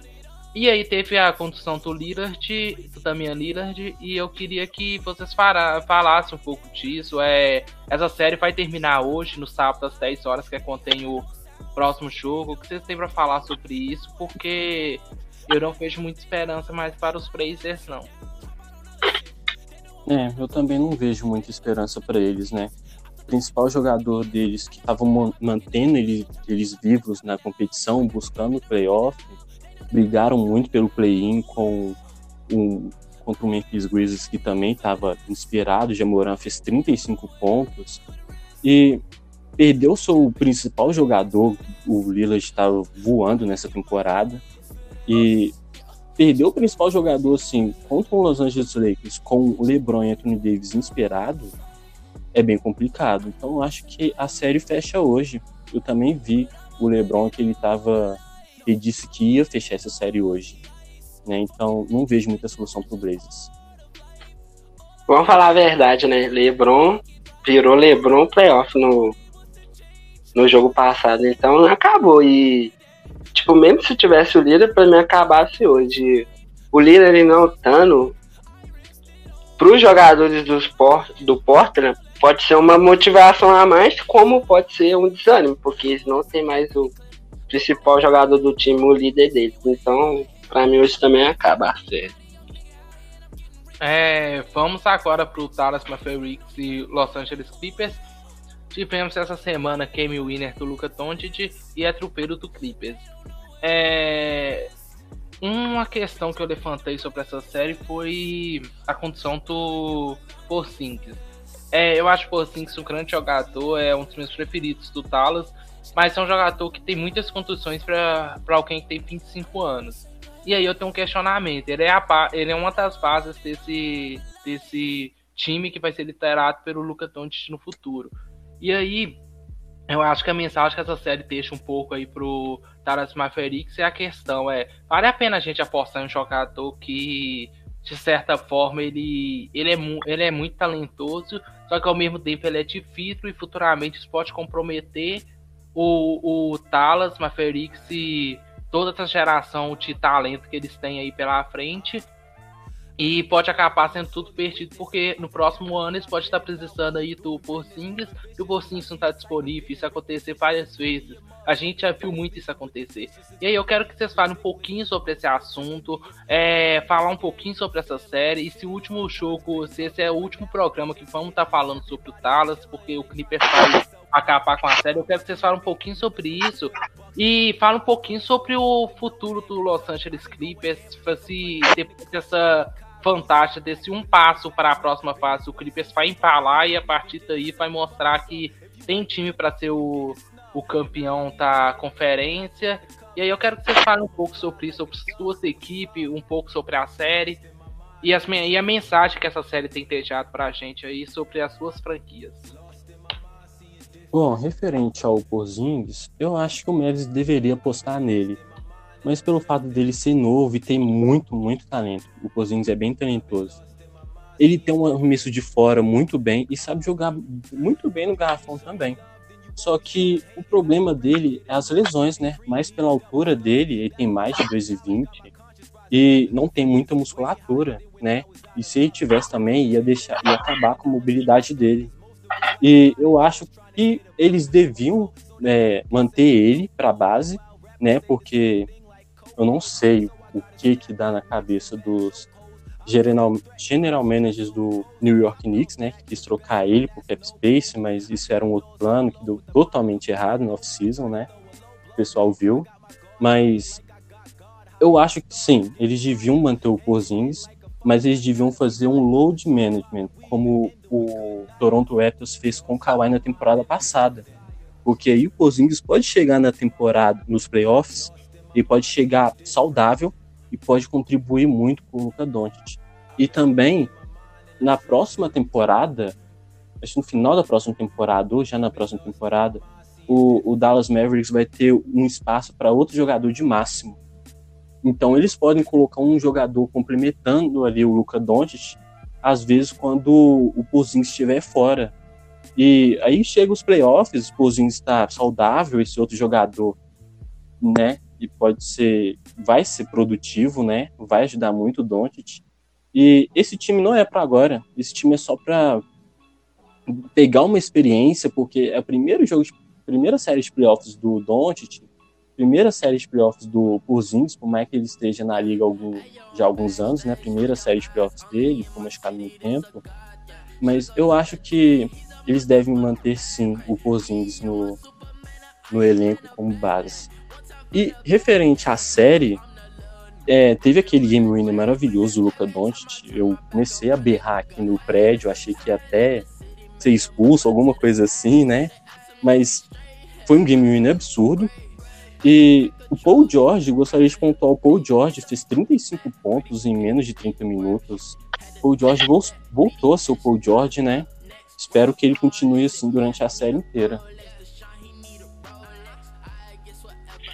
E aí teve a condução do Lillard, do Damian Lillard, e eu queria que vocês falassem um pouco disso. É, essa série vai terminar hoje, no sábado às 10 horas, que é tem o próximo jogo. O que vocês têm para falar sobre isso? Porque eu não vejo muita esperança mais para os Blazers, não. É, eu também não vejo muita esperança para eles, né? O principal jogador deles que estava mantendo eles, eles vivos na competição, buscando o playoff, brigaram muito pelo play-in com um, contra o Memphis Grizzlies que também estava inspirado. Jamoran fez 35 pontos e perdeu seu principal jogador. O Lillard estava voando nessa temporada e perder o principal jogador assim contra o Los Angeles Lakers com o LeBron e Anthony Davis inspirado é bem complicado. Então acho que a série fecha hoje. Eu também vi o LeBron que ele tava ele disse que ia fechar essa série hoje. Né? Então não vejo muita solução pro Blazers. Vamos falar a verdade, né? LeBron virou LeBron playoff no no jogo passado, então acabou e Tipo, mesmo se tivesse o líder, pra mim acabasse hoje. O líder e não Tano, pros jogadores dos Port, do Portland, pode ser uma motivação a mais, como pode ser um desânimo, porque eles não tem mais o principal jogador do time, o líder deles. Então, pra mim, hoje também acaba a série. É, vamos agora pro Dallas Mavericks e Los Angeles Clippers. Tivemos essa semana Kemi Winner do Luca Doncic e é trupeiro do Clippers. É... Uma questão que eu levantei sobre essa série foi a condição do Porzingis. É, eu acho o Porzingis um grande jogador, é um dos meus preferidos do Dallas, mas é um jogador que tem muitas condições para alguém que tem 25 anos. E aí eu tenho um questionamento. Ele é, a, ele é uma das bases desse, desse time que vai ser liderado pelo Luca Doncic no futuro. E aí, eu acho que a mensagem que essa série deixa um pouco aí pro Dallas Mavericks é a questão, é, vale a pena a gente apostar em um jogador que, de certa forma, ele, ele, é, ele é muito talentoso, só que ao mesmo tempo ele é difícil e futuramente isso pode comprometer o, o Talas, Mavericks e toda essa geração de talento que eles têm aí pela frente. E pode acabar sendo tudo perdido, porque no próximo ano eles podem estar precisando aí do Porzingis e o Porzingis não está disponível. Isso acontecer várias vezes. A gente já viu muito isso acontecer. E aí eu quero que vocês falem um pouquinho sobre esse assunto, é, falar um pouquinho sobre essa série. E se o último jogo, se esse é o último programa que vamos estar falando sobre o Talas, porque o Clippers vai acabar com a série, eu quero que vocês falem um pouquinho sobre isso. E falem um pouquinho sobre o futuro do Los Angeles Clippers, se depois dessa fantástica desse um passo para a próxima fase, o Clippers vai empalar e a partir daí vai mostrar que tem time para ser o, o campeão da conferência. E aí eu quero que vocês falem um pouco sobre isso, sobre suas equipes, um pouco sobre a série e, as, e a mensagem que essa série tem deixado para a gente aí sobre as suas franquias. Bom, referente ao Porzingis, eu acho que o Mavis deveria apostar nele mas pelo fato dele ser novo e ter muito, muito talento. O Cousins é bem talentoso. Ele tem um arremesso de fora muito bem e sabe jogar muito bem no garrafão também. Só que o problema dele é as lesões, né? Mais pela altura dele, ele tem mais de 2,20 e não tem muita musculatura, né? E se ele tivesse também, ia deixar, ia acabar com a mobilidade dele. E eu acho que eles deviam é, manter ele para base, né? Porque eu não sei o que que dá na cabeça dos general, general managers do New York Knicks, né, que quis trocar ele por cap space, mas isso era um outro plano que deu totalmente errado no off-season, né, o pessoal viu, mas eu acho que sim, eles deviam manter o Porzingis, mas eles deviam fazer um load management, como o Toronto Raptors fez com o Kawhi na temporada passada, porque aí o Porzingis pode chegar na temporada, nos playoffs, ele pode chegar saudável e pode contribuir muito com o Luka Doncic. E também na próxima temporada, acho que no final da próxima temporada ou já na próxima temporada, o, o Dallas Mavericks vai ter um espaço para outro jogador de máximo. Então eles podem colocar um jogador complementando ali o Luka Doncic, às vezes quando o Pozinho estiver fora. E aí chega os playoffs, o Pozinho está saudável, esse outro jogador, né, e pode ser, vai ser produtivo, né? Vai ajudar muito o Doncic. E esse time não é para agora. Esse time é só para pegar uma experiência, porque é o primeiro jogo, de, primeira série de playoffs do Doncic, primeira série de playoffs do Porzingis, por mais que ele esteja na liga algum, já há alguns anos, né? Primeira série de playoffs dele, ficou machucado no tempo. Mas eu acho que eles devem manter sim o Porzingis no, no elenco como base. E referente à série, é, teve aquele game winner maravilhoso do Luca Doncic. Eu comecei a berrar aqui no prédio, achei que ia até ser expulso, alguma coisa assim, né? Mas foi um game winner absurdo. E o Paul George, gostaria de pontuar, o Paul George fez 35 pontos em menos de 30 minutos. O Paul George voltou a ser o Paul George, né? Espero que ele continue assim durante a série inteira.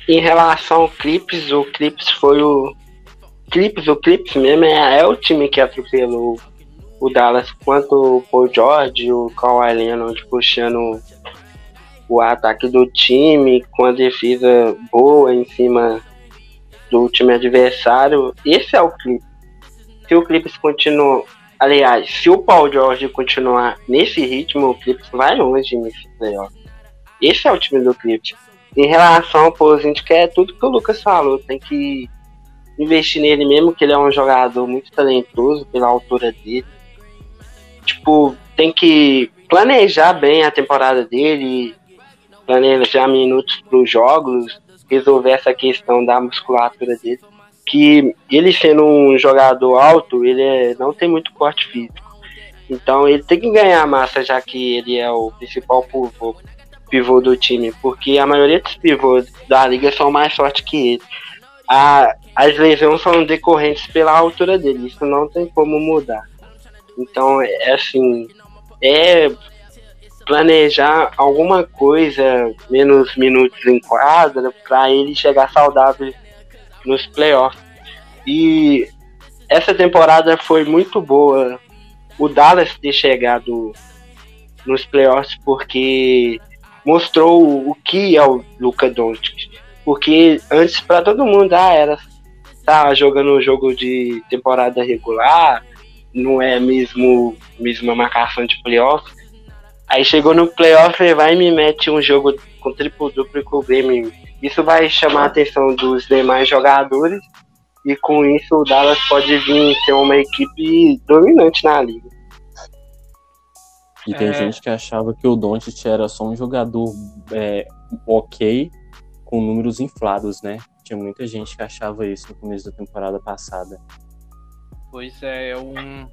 Em relação ao Clips, o Clips foi o. Clips, o Clips mesmo é, é o time que atropelou o Dallas, quanto o Paul George, o Kawhi Leonard puxando o ataque do time, com a defesa boa em cima do time adversário. Esse é o Clips. Se o Clips continua. Aliás, se o Paul George continuar nesse ritmo, o Clips vai longe nesse playoff. Esse é o time do Clips. Em relação ao que é tudo que o Lucas falou, tem que investir nele mesmo, que ele é um jogador muito talentoso pela altura dele. Tipo, tem que planejar bem a temporada dele, planejar minutos para os jogos, resolver essa questão da musculatura dele. Que ele sendo um jogador alto, ele é, não tem muito porte físico. Então ele tem que ganhar massa, já que ele é o principal pivô pivô do time, porque a maioria dos pivôs da liga são mais fortes que ele. A, as lesões são decorrentes pela altura dele, isso não tem como mudar. Então, é assim, é planejar alguma coisa, menos minutos em quadra, para ele chegar saudável nos playoffs. E essa temporada foi muito boa. O Dallas ter chegado nos playoffs porque mostrou o que é o Luca Doncic. Porque antes para todo mundo ah, era tá jogando um jogo de temporada regular, não é mesmo mesma marcação de playoff. Aí chegou no playoff e vai e me mete um jogo com triplo duplo com o Grêmio. Isso vai chamar a atenção dos demais jogadores e com isso o Dallas pode vir ser uma equipe dominante na liga. E tem é... gente que achava que o Doncic era só um jogador é, ok com números inflados, né? Tinha muita gente que achava isso no começo da temporada passada. Pois é, um,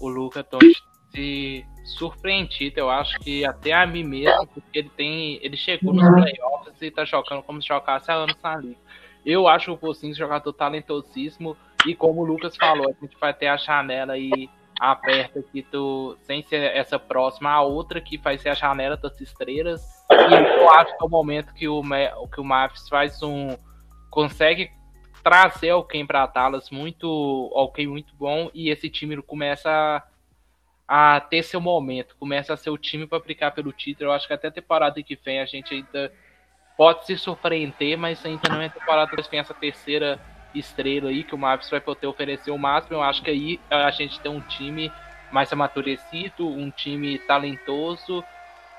o Luca Doncic se surpreendido, eu acho que até a mim mesmo, porque ele tem, ele chegou nos playoffs e tá jogando como se jogasse há anos na liga. Eu acho o Pocinho um jogador talentosíssimo e como o Lucas falou, a gente vai ter a janela aí aberta que tu, sem ser essa próxima, a outra que vai ser a janela das estrelas. E eu acho que é o momento que o, que o Mavis faz um. consegue trazer alguém para Dallas muito. alguém muito bom e esse time começa a, a ter seu momento, começa a ser o time para brigar pelo título. Eu acho que até a temporada que vem a gente ainda pode se surpreender, mas ainda não é temporada que tem essa terceira estrela aí que o Mavis vai poder oferecer o máximo. Eu acho que aí a gente tem um time mais amadurecido, um time talentoso,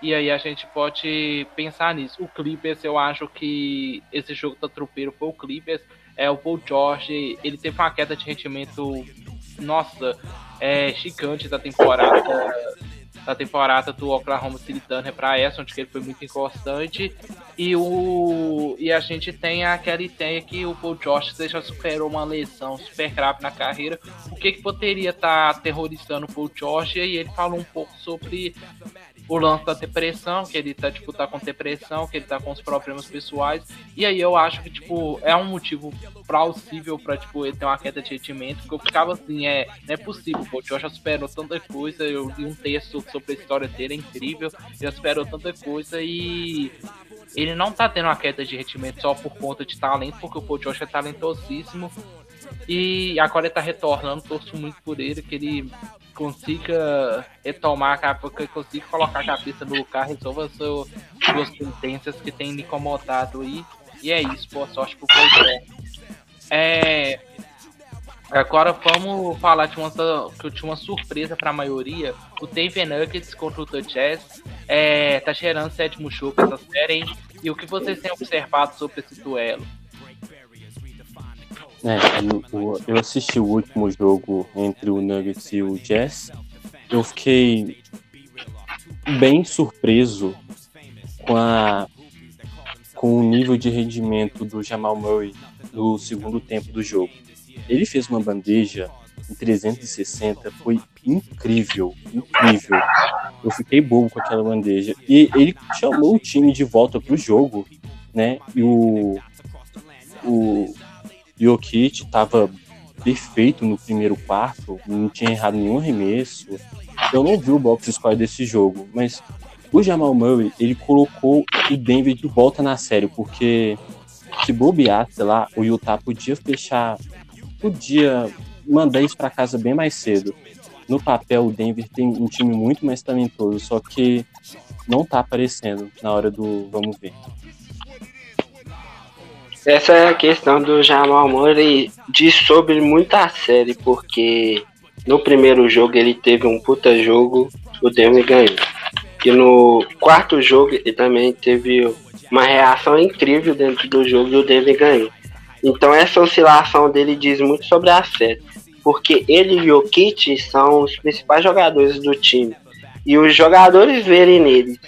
e aí a gente pode pensar nisso. O Clippers, eu acho que esse jogo da tropeiro foi o Clippers. É, o Paul George, ele teve uma queda de rendimento, nossa, é, gigante da temporada da temporada do Oklahoma City Thunder para essa, onde ele foi muito inconstante. E, o, e a gente tem aquela ideia que o Paul George já superou uma lesão super grave na carreira. O que, que poderia estar tá aterrorizando o Paul George? E ele falou um pouco sobre o lance da depressão, que ele tá, tipo, tá com depressão, que ele tá com os problemas pessoais. E aí eu acho que, tipo, é um motivo plausível pra, tipo, ele ter uma queda de rendimento, porque eu ficava assim, é, não é possível, pô, o Josh já superou tanta coisa, eu li um texto sobre a história dele, é incrível, já superou tanta coisa e ele não tá tendo uma queda de rendimento só por conta de talento, porque o Paul Josh é talentosíssimo, e agora ele tá retornando, torço muito por ele, que ele consiga retomar a cabeça, consiga colocar a cabeça no lugar, resolva as suas tendências que tem me incomodado aí. E é isso, boa sorte pro projeto. É. Agora vamos falar de uma, que eu tinha uma surpresa para a maioria. O Denver Nuggets contra o The Jazz é, tá gerando sétimo jogo essa série, hein? E o que vocês têm observado sobre esse duelo? É, eu assisti o último jogo entre o Nuggets e o Jazz. Eu fiquei bem surpreso com a com o nível de rendimento do Jamal Murray no segundo tempo do jogo. Ele fez uma bandeja em 360, foi incrível, incrível. Eu fiquei bobo com aquela bandeja. E ele chamou o time de volta pro jogo, né? E o, o Jokic estava perfeito no primeiro quarto, não tinha errado nenhum arremesso. Eu não vi o box score desse jogo, mas o Jamal Murray, ele colocou o Denver de volta na série, porque se bobeasse lá, o Utah podia fechar, podia mandar isso para casa bem mais cedo. No papel, o Denver tem um time muito mais talentoso, só que não tá aparecendo na hora do vamos ver. Essa é a questão do Jamal Murray diz sobre muita série, porque no primeiro jogo ele teve um puta jogo, o Denver ganhou. E no quarto jogo ele também teve uma reação incrível dentro do jogo e o Denver ganhou. Então essa oscilação dele diz muito sobre a série, porque ele e o Kit são os principais jogadores do time. E os jogadores verem neles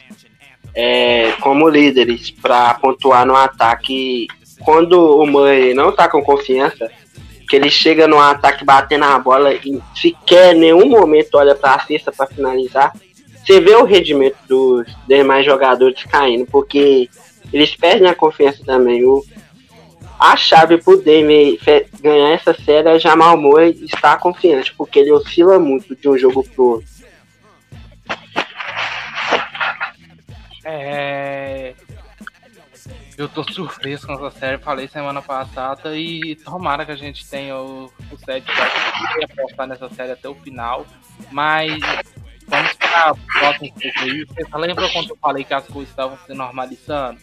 é, como líderes para pontuar no ataque quando o Murray não tá com confiança, que ele chega no ataque batendo a bola e sequer em nenhum momento olha para a cesta para finalizar, você vê o rendimento dos demais jogadores caindo, porque eles perdem a confiança também. O, a chave pro Denver ganhar essa série é Jamal Murray estar confiante, porque ele oscila muito de um jogo pro outro. É, eu tô surpreso com essa série, falei semana passada e tomara que a gente tenha o, o set pra apostar nessa série até o final. Mas vamos pra próxima você lembra quando eu falei que as coisas estavam se normalizando?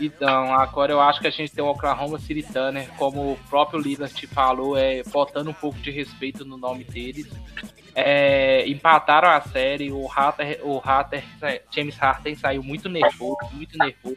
Então, agora eu acho que a gente tem o Oklahoma City Thunder, como o próprio Lillard te falou, é, botando um pouco de respeito no nome deles. É, empataram a série, o Hatter, o Hatter, James Harden saiu muito nervoso, muito nervoso.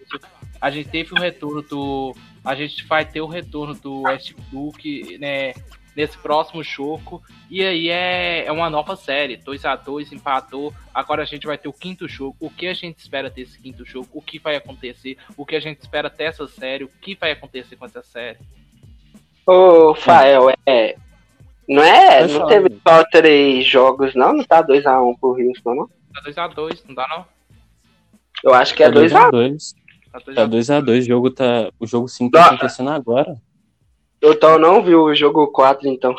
A gente teve o retorno do. A gente vai ter o retorno do Westbrook, né? nesse próximo jogo. E aí é, é uma nova série, 2 a 2 empatou. Agora a gente vai ter o quinto jogo. O que a gente espera desse quinto jogo? O que vai acontecer? O que a gente espera dessa série? O que vai acontecer com essa série? Ô, Fael, é. Não é. Não teve só três jogos, não? Não tá 2x1 um pro Houston, não? Tá 2x2, não dá não? Eu acho que é 2x2. Tá 2x2, o jogo tá. O jogo 5 tá acontecendo agora. Então não viu o jogo 4, então.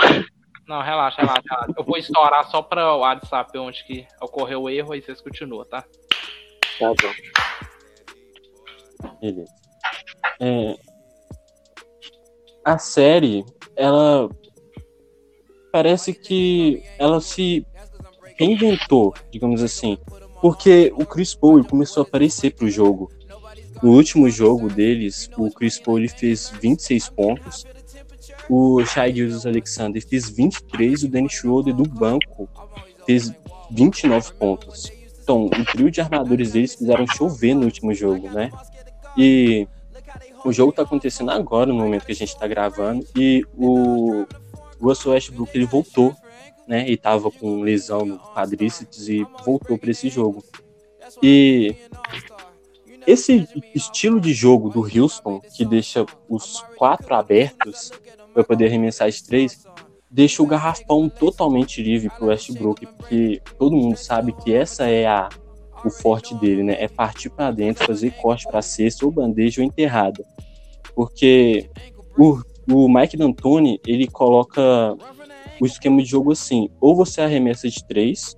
Não, relaxa, relaxa, relaxa. Eu vou estourar só para o WhatsApp onde que ocorreu o erro e vocês continuam, tá? Tá bom. Beleza. É... A série, ela parece que ela se reinventou, digamos assim, porque o Chris Paul começou a aparecer pro jogo. No último jogo deles, o Chris Paul ele fez 26 pontos, o Shai Gildas Alexander fez 23, o Dennis Schroeder do banco fez 29 pontos. Então, o trio de armadores deles fizeram chover no último jogo, né? E o jogo tá acontecendo agora, no momento que a gente tá gravando, e o Russell Westbrook, ele voltou, né? E tava com lesão no quadríceps e voltou para esse jogo. E esse estilo de jogo do Houston, que deixa os quatro abertos, para poder arremessar as três, deixa o garrafão totalmente livre para o Westbrook, porque todo mundo sabe que essa é a, o forte dele, né? É partir para dentro, fazer corte para cesta, ou bandeja ou enterrada. Porque o, o Mike D'Antoni, ele coloca o esquema de jogo assim: ou você arremessa de três,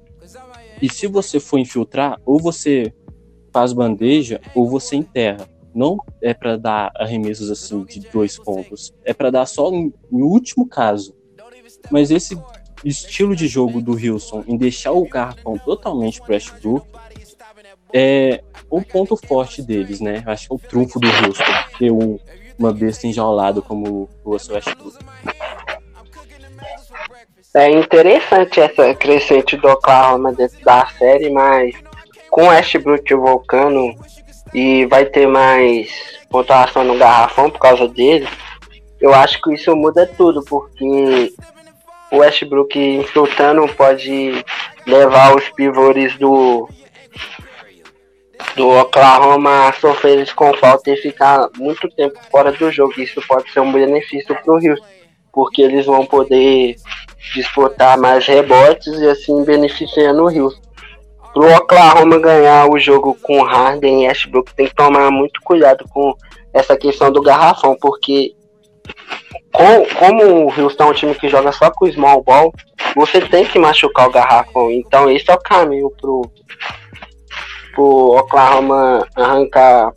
e se você for infiltrar, ou você faz bandeja, ou você enterra não é para dar arremessos assim de dois pontos, é para dar só no, último caso. Mas esse estilo de jogo do Wilson em deixar o garrafão totalmente pro Westbrook é o ponto forte deles, né? Acho que é o trunfo do Wilson ter um, uma besta enjaulada como o Russell Westbrook. É interessante essa crescente do Oklahoma dentro da série, mas com o Westbrook voltando e vai ter mais pontuação no garrafão por causa dele, eu acho que isso muda tudo, porque o Westbrook infiltrando pode levar os pivôs do do Oklahoma a sofrer com falta e ficar muito tempo fora do jogo. Isso pode ser um benefício para o Houston, porque eles vão poder disputar mais rebotes e assim beneficiando o Houston pro Oklahoma ganhar o jogo com Harden e Ashbrook, tem que tomar muito cuidado com essa questão do garrafão, porque com, como o Houston é um time que joga só com small ball, você tem que machucar o garrafão. Então esse é o caminho pro, pro Oklahoma arrancar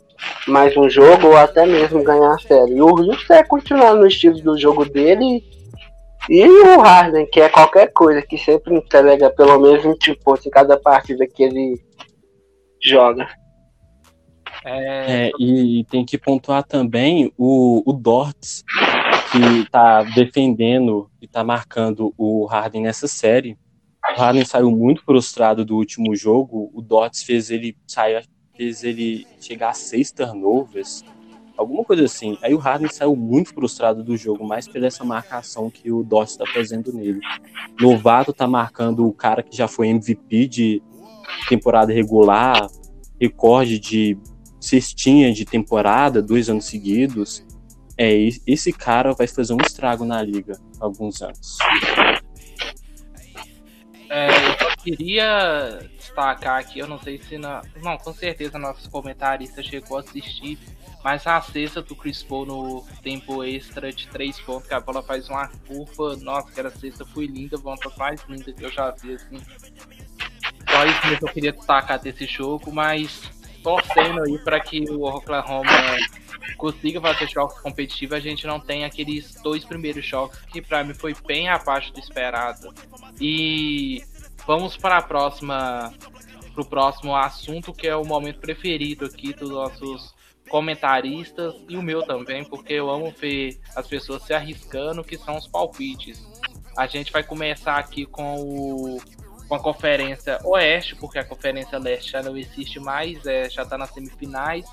mais um jogo ou até mesmo ganhar a série. E o Houston é continuar no estilo do jogo dele e o Harden, que é qualquer coisa, que sempre entrega pelo menos 20 pontos em cada partida que ele joga. É, e tem que pontuar também o, o Dortz, que tá defendendo e tá marcando o Harden nessa série. O Harden saiu muito frustrado do último jogo. O Dortz fez ele sair, fez ele chegar a seis turnovers alguma coisa assim. Aí o Harden saiu muito frustrado do jogo, mais pela essa marcação que o Dot está fazendo nele. Novato tá marcando o cara que já foi MVP de temporada regular, recorde de cestinha de temporada, dois anos seguidos. É, esse cara vai fazer um estrago na liga alguns anos. É, queria destacar aqui, eu não sei se na. Não, com certeza nossos comentaristas chegou a assistir mas a cesta do Chris Paul no tempo extra de 3 pontos, que a bola faz uma curva. Nossa, aquela cesta foi linda, das mais lindas que eu já vi, assim. Só isso mesmo que eu queria destacar desse jogo, mas torcendo aí para que o Oklahoma consiga fazer jogos competitivos, a gente não tem aqueles dois primeiros jogos que para mim foi bem abaixo do esperado. E vamos para a próxima pro próximo assunto, que é o momento preferido aqui dos nossos comentaristas e o meu também, porque eu amo ver as pessoas se arriscando, que são os palpites. A gente vai começar aqui com o com a Conferência Oeste, porque a Conferência Leste já não existe mais, é, já está nas semifinais.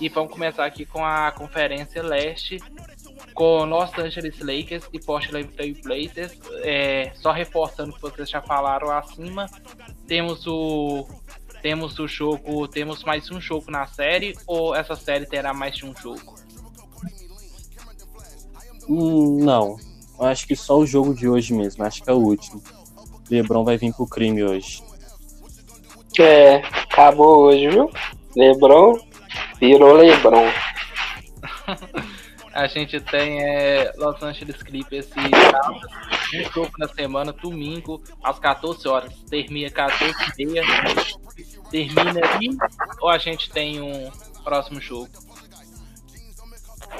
E vamos começar aqui com a Conferência Leste, com Los Angeles Lakers e Portland Trail Blazers. É, só reforçando o que vocês já falaram acima, temos o temos o jogo, temos mais um jogo na série ou essa série terá mais de um jogo? Hum, não, eu acho que só o jogo de hoje mesmo, acho que é o último. Lebron vai vir pro crime hoje. É, acabou hoje, viu? Lebron virou Lebron. a gente tem é, Los Angeles Clippers e um jogo na semana, domingo, às 14 horas. Termina 14 e meia. Termina aí ou a gente tem um próximo jogo?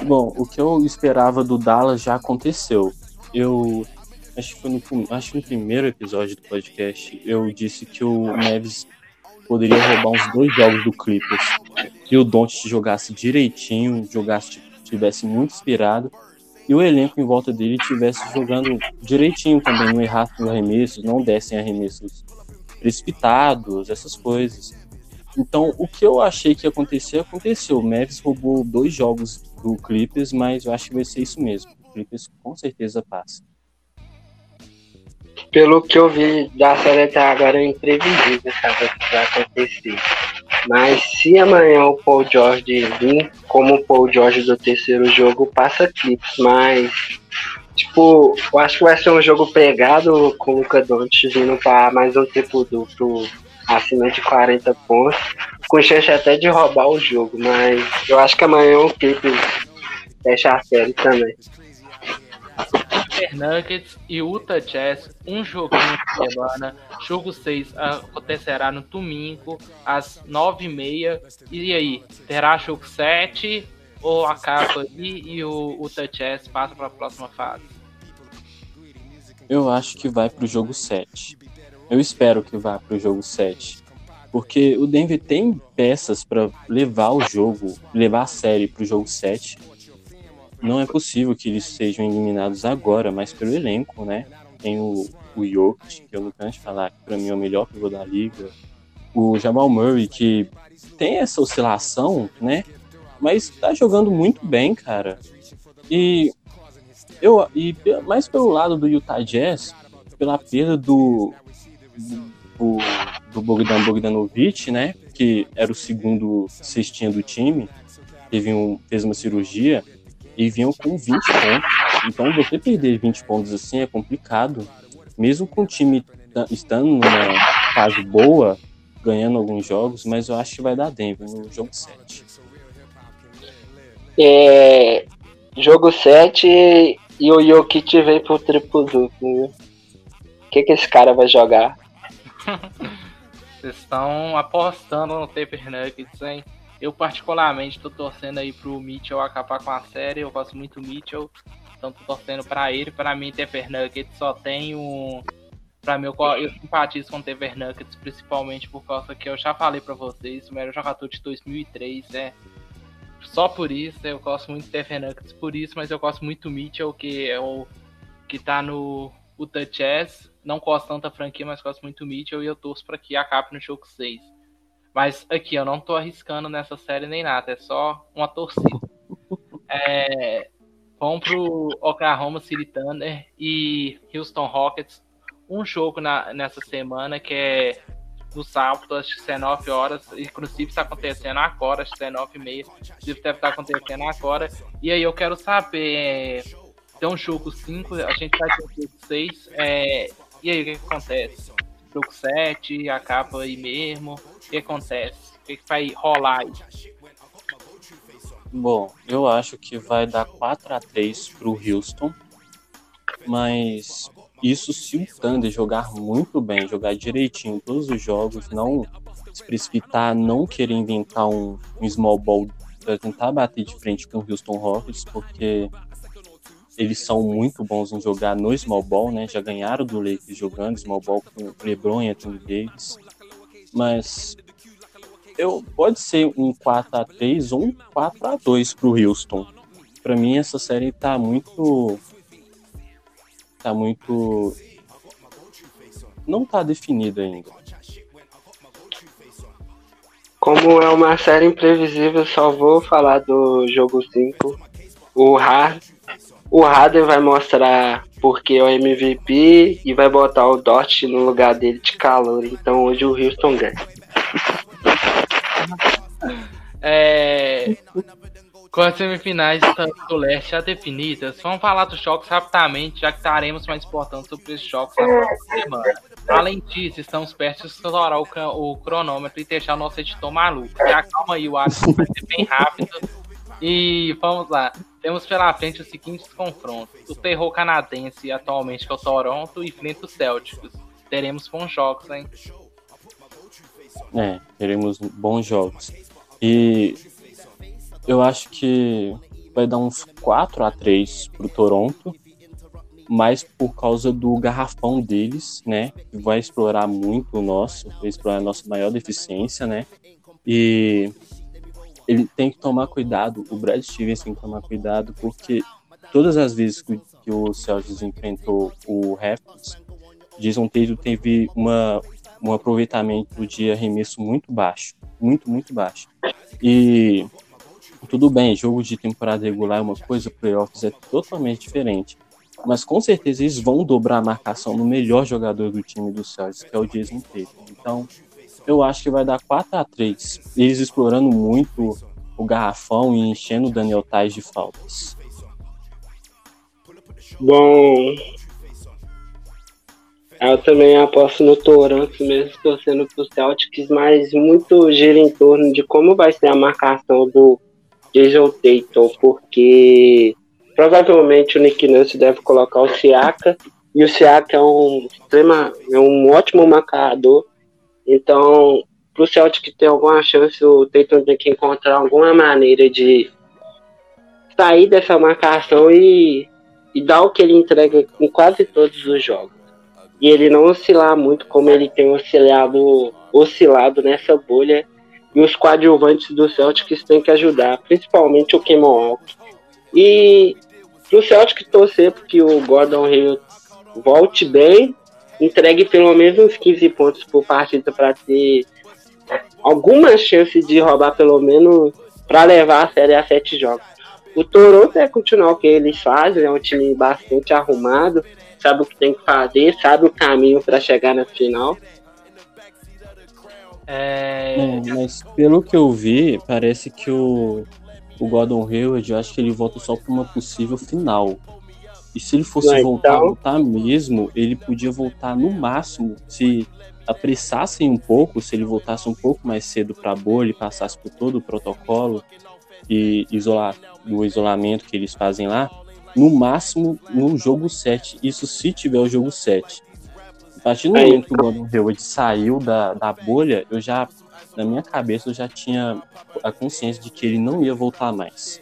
Bom, o que eu esperava do Dallas já aconteceu. Eu acho que foi no, acho que no primeiro episódio do podcast eu disse que o Neves poderia roubar uns dois jogos do Clippers. Que o Doncic jogasse direitinho, jogasse tivesse muito inspirado e o elenco em volta dele tivesse jogando direitinho também, não errasse nos arremessos, não dessem arremessos precipitados, essas coisas. Então, o que eu achei que ia acontecer, aconteceu. O Mavis roubou dois jogos do Clippers, mas eu acho que vai ser isso mesmo. O Clippers com certeza passa. Pelo que eu vi da série até agora, é imprevisível o que vai acontecer. Mas se amanhã o Paul George vir como o Paul George do terceiro jogo, passa clips. Mas, tipo, eu acho que vai ser um jogo pegado com o Luca Doncic vindo para mais um triplo duplo acima de 40 pontos, com chance até de roubar o jogo. Mas eu acho que amanhã o Clippers fecha a série também. Denver Nuggets e Utah Jazz, um joguinho de semana. Jogo 6 acontecerá no domingo, às 9h30. E aí, terá jogo 7 ou acaba aí e o Utah Jazz passa para a próxima fase? Eu acho que vai para o jogo 7. Eu espero que vá para o jogo 7. Porque o Denver tem peças para levar o jogo, levar a série para o jogo 7 não é possível que eles sejam eliminados agora, mas pelo elenco, né? Tem o, o Jokic, que eu não canso de falar, que pra mim é o melhor pivô da liga. O Jamal Murray, que tem essa oscilação, né? Mas tá jogando muito bem, cara. E eu e mais pelo lado do Utah Jazz, pela perda do do, do Bogdan Bogdanovic, né? Que era o segundo cestinha do time, teve um, fez uma cirurgia e vinham com 20 pontos. Então você perder 20 pontos assim é complicado. Mesmo com o time estando numa fase boa, ganhando alguns jogos, mas eu acho que vai dar Denver no jogo 7. É, jogo 7 e o Jokic veio pro triplo duplo. O que, que esse cara vai jogar? Vocês estão apostando no Taper Nuggets, hein? Eu, particularmente, tô torcendo aí pro Mitchell acabar com a série. Eu gosto muito do Mitchell. Então, tô torcendo pra ele. Pra mim, Denver Nuggets só tem um. Pra mim, eu, eu simpatizo com o Denver Nuggets, principalmente por causa que eu já falei pra vocês, o melhor jogador de 2003, né? Só por isso, eu gosto muito do Denver Nuggets por isso, mas eu gosto muito do Mitchell, que é o que tá no Utah Jazz. Não gosto tanto da franquia, mas gosto muito do Mitchell e eu torço para que acabe no jogo 6. Mas aqui, eu não tô arriscando nessa série nem nada, é só uma torcida. É, vamos pro Oklahoma City Thunder e Houston Rockets. Um jogo na, nessa semana que é no sábado, às 19 horas, inclusive está acontecendo agora, às 19 e meia, inclusive deve estar acontecendo agora. E aí eu quero saber, é, tem um jogo 5, a gente vai ter um jogo 6, é, e aí o que, que acontece? Jogo 7, acaba aí mesmo, que acontece? O que, vai rolar aí? Bom, eu acho que vai dar 4 a 3 pro Houston, mas isso se o Thunder jogar muito bem, jogar direitinho todos os jogos, não se precipitar, não querer inventar um, um small ball para tentar bater de frente com o Houston Rockets, porque eles são muito bons em jogar no small ball, né? Já ganharam do Lakers jogando small ball com LeBron e Anthony Davis. Mas eu, pode ser um 4x3 ou um 4x2 pro Houston. Para mim, essa série tá muito. Tá muito. Não tá definida ainda. Como é uma série imprevisível, só vou falar do jogo 5. O Hard, o Harden vai mostrar porque é o MVP e vai botar o Dort no lugar dele de calor. Então hoje o Houston ganha. É, com as semifinais do leste já definidas, vamos falar dos jogos rapidamente, já que estaremos mais importantes sobre esses jogos na próxima semana. Além disso, estamos perto de estourar o, cronômetro e deixar o nosso editor maluco. Já calma aí, o áudio vai ser bem rápido. E vamos lá. Temos pela frente os seguintes confrontos. O terror canadense, atualmente, que é o Toronto, e frente os Celtics. Teremos bons jogos, hein? É, teremos bons jogos. E eu acho que vai dar uns 4 a 3 pro Toronto, mas por causa do garrafão deles, né? Vai explorar muito o nosso, vai explorar a nossa maior deficiência, né? E ele tem que tomar cuidado, o Brad Stevens tem que tomar cuidado, porque todas as vezes que, o Celtics enfrentou o Raptors, Jason Tatum teve uma, um aproveitamento de arremesso muito baixo, muito, muito baixo. E tudo bem, jogo de temporada regular é uma coisa, playoffs é totalmente diferente. Mas com certeza eles vão dobrar a marcação no melhor jogador do time do Celtics, que é o Jason Tatum. Então, eu acho que vai dar 4 a 3 Eles explorando muito o garrafão e enchendo o Daniel Tais de faltas. Bom, eu também aposto no Toronto, mesmo torcendo pro Celtics, mas muito gira em torno de como vai ser a marcação do Jason Tatum, porque provavelmente o Nick Nurse deve colocar o Siaka, e o Siaka é um extrema, é um ótimo marcador, então, para o Celtic ter alguma chance, o Tatum tem que encontrar alguma maneira de sair dessa marcação e, e dar o que ele entrega em quase todos os jogos. E ele não oscilar muito como ele tem oscilado, oscilado nessa bolha. E os coadjuvantes do Celtics têm que ajudar, principalmente o Walker. E pro Celtic torcer porque o Gordon Hill volte bem entregue pelo menos uns 15 pontos por partida para ter alguma chance de roubar pelo menos para levar a série a sete jogos. O Toronto é continuar o que eles fazem, é um time bastante arrumado, sabe o que tem que fazer, sabe o caminho para chegar na final. É... É, mas pelo que eu vi, parece que o, o Gordon Hayward, eu acho que ele volta só para uma possível final. E se ele fosse então... voltar a lutar mesmo, ele podia voltar no máximo, se apressassem um pouco, se ele voltasse um pouco mais cedo para a bolha e passasse por todo o protocolo e isolar do isolamento que eles fazem lá, no máximo no jogo 7. Isso se tiver o jogo 7. A partir do momento que o Gordon Hayward saiu da, da bolha, eu já, na minha cabeça, eu já tinha a consciência de que ele não ia voltar mais.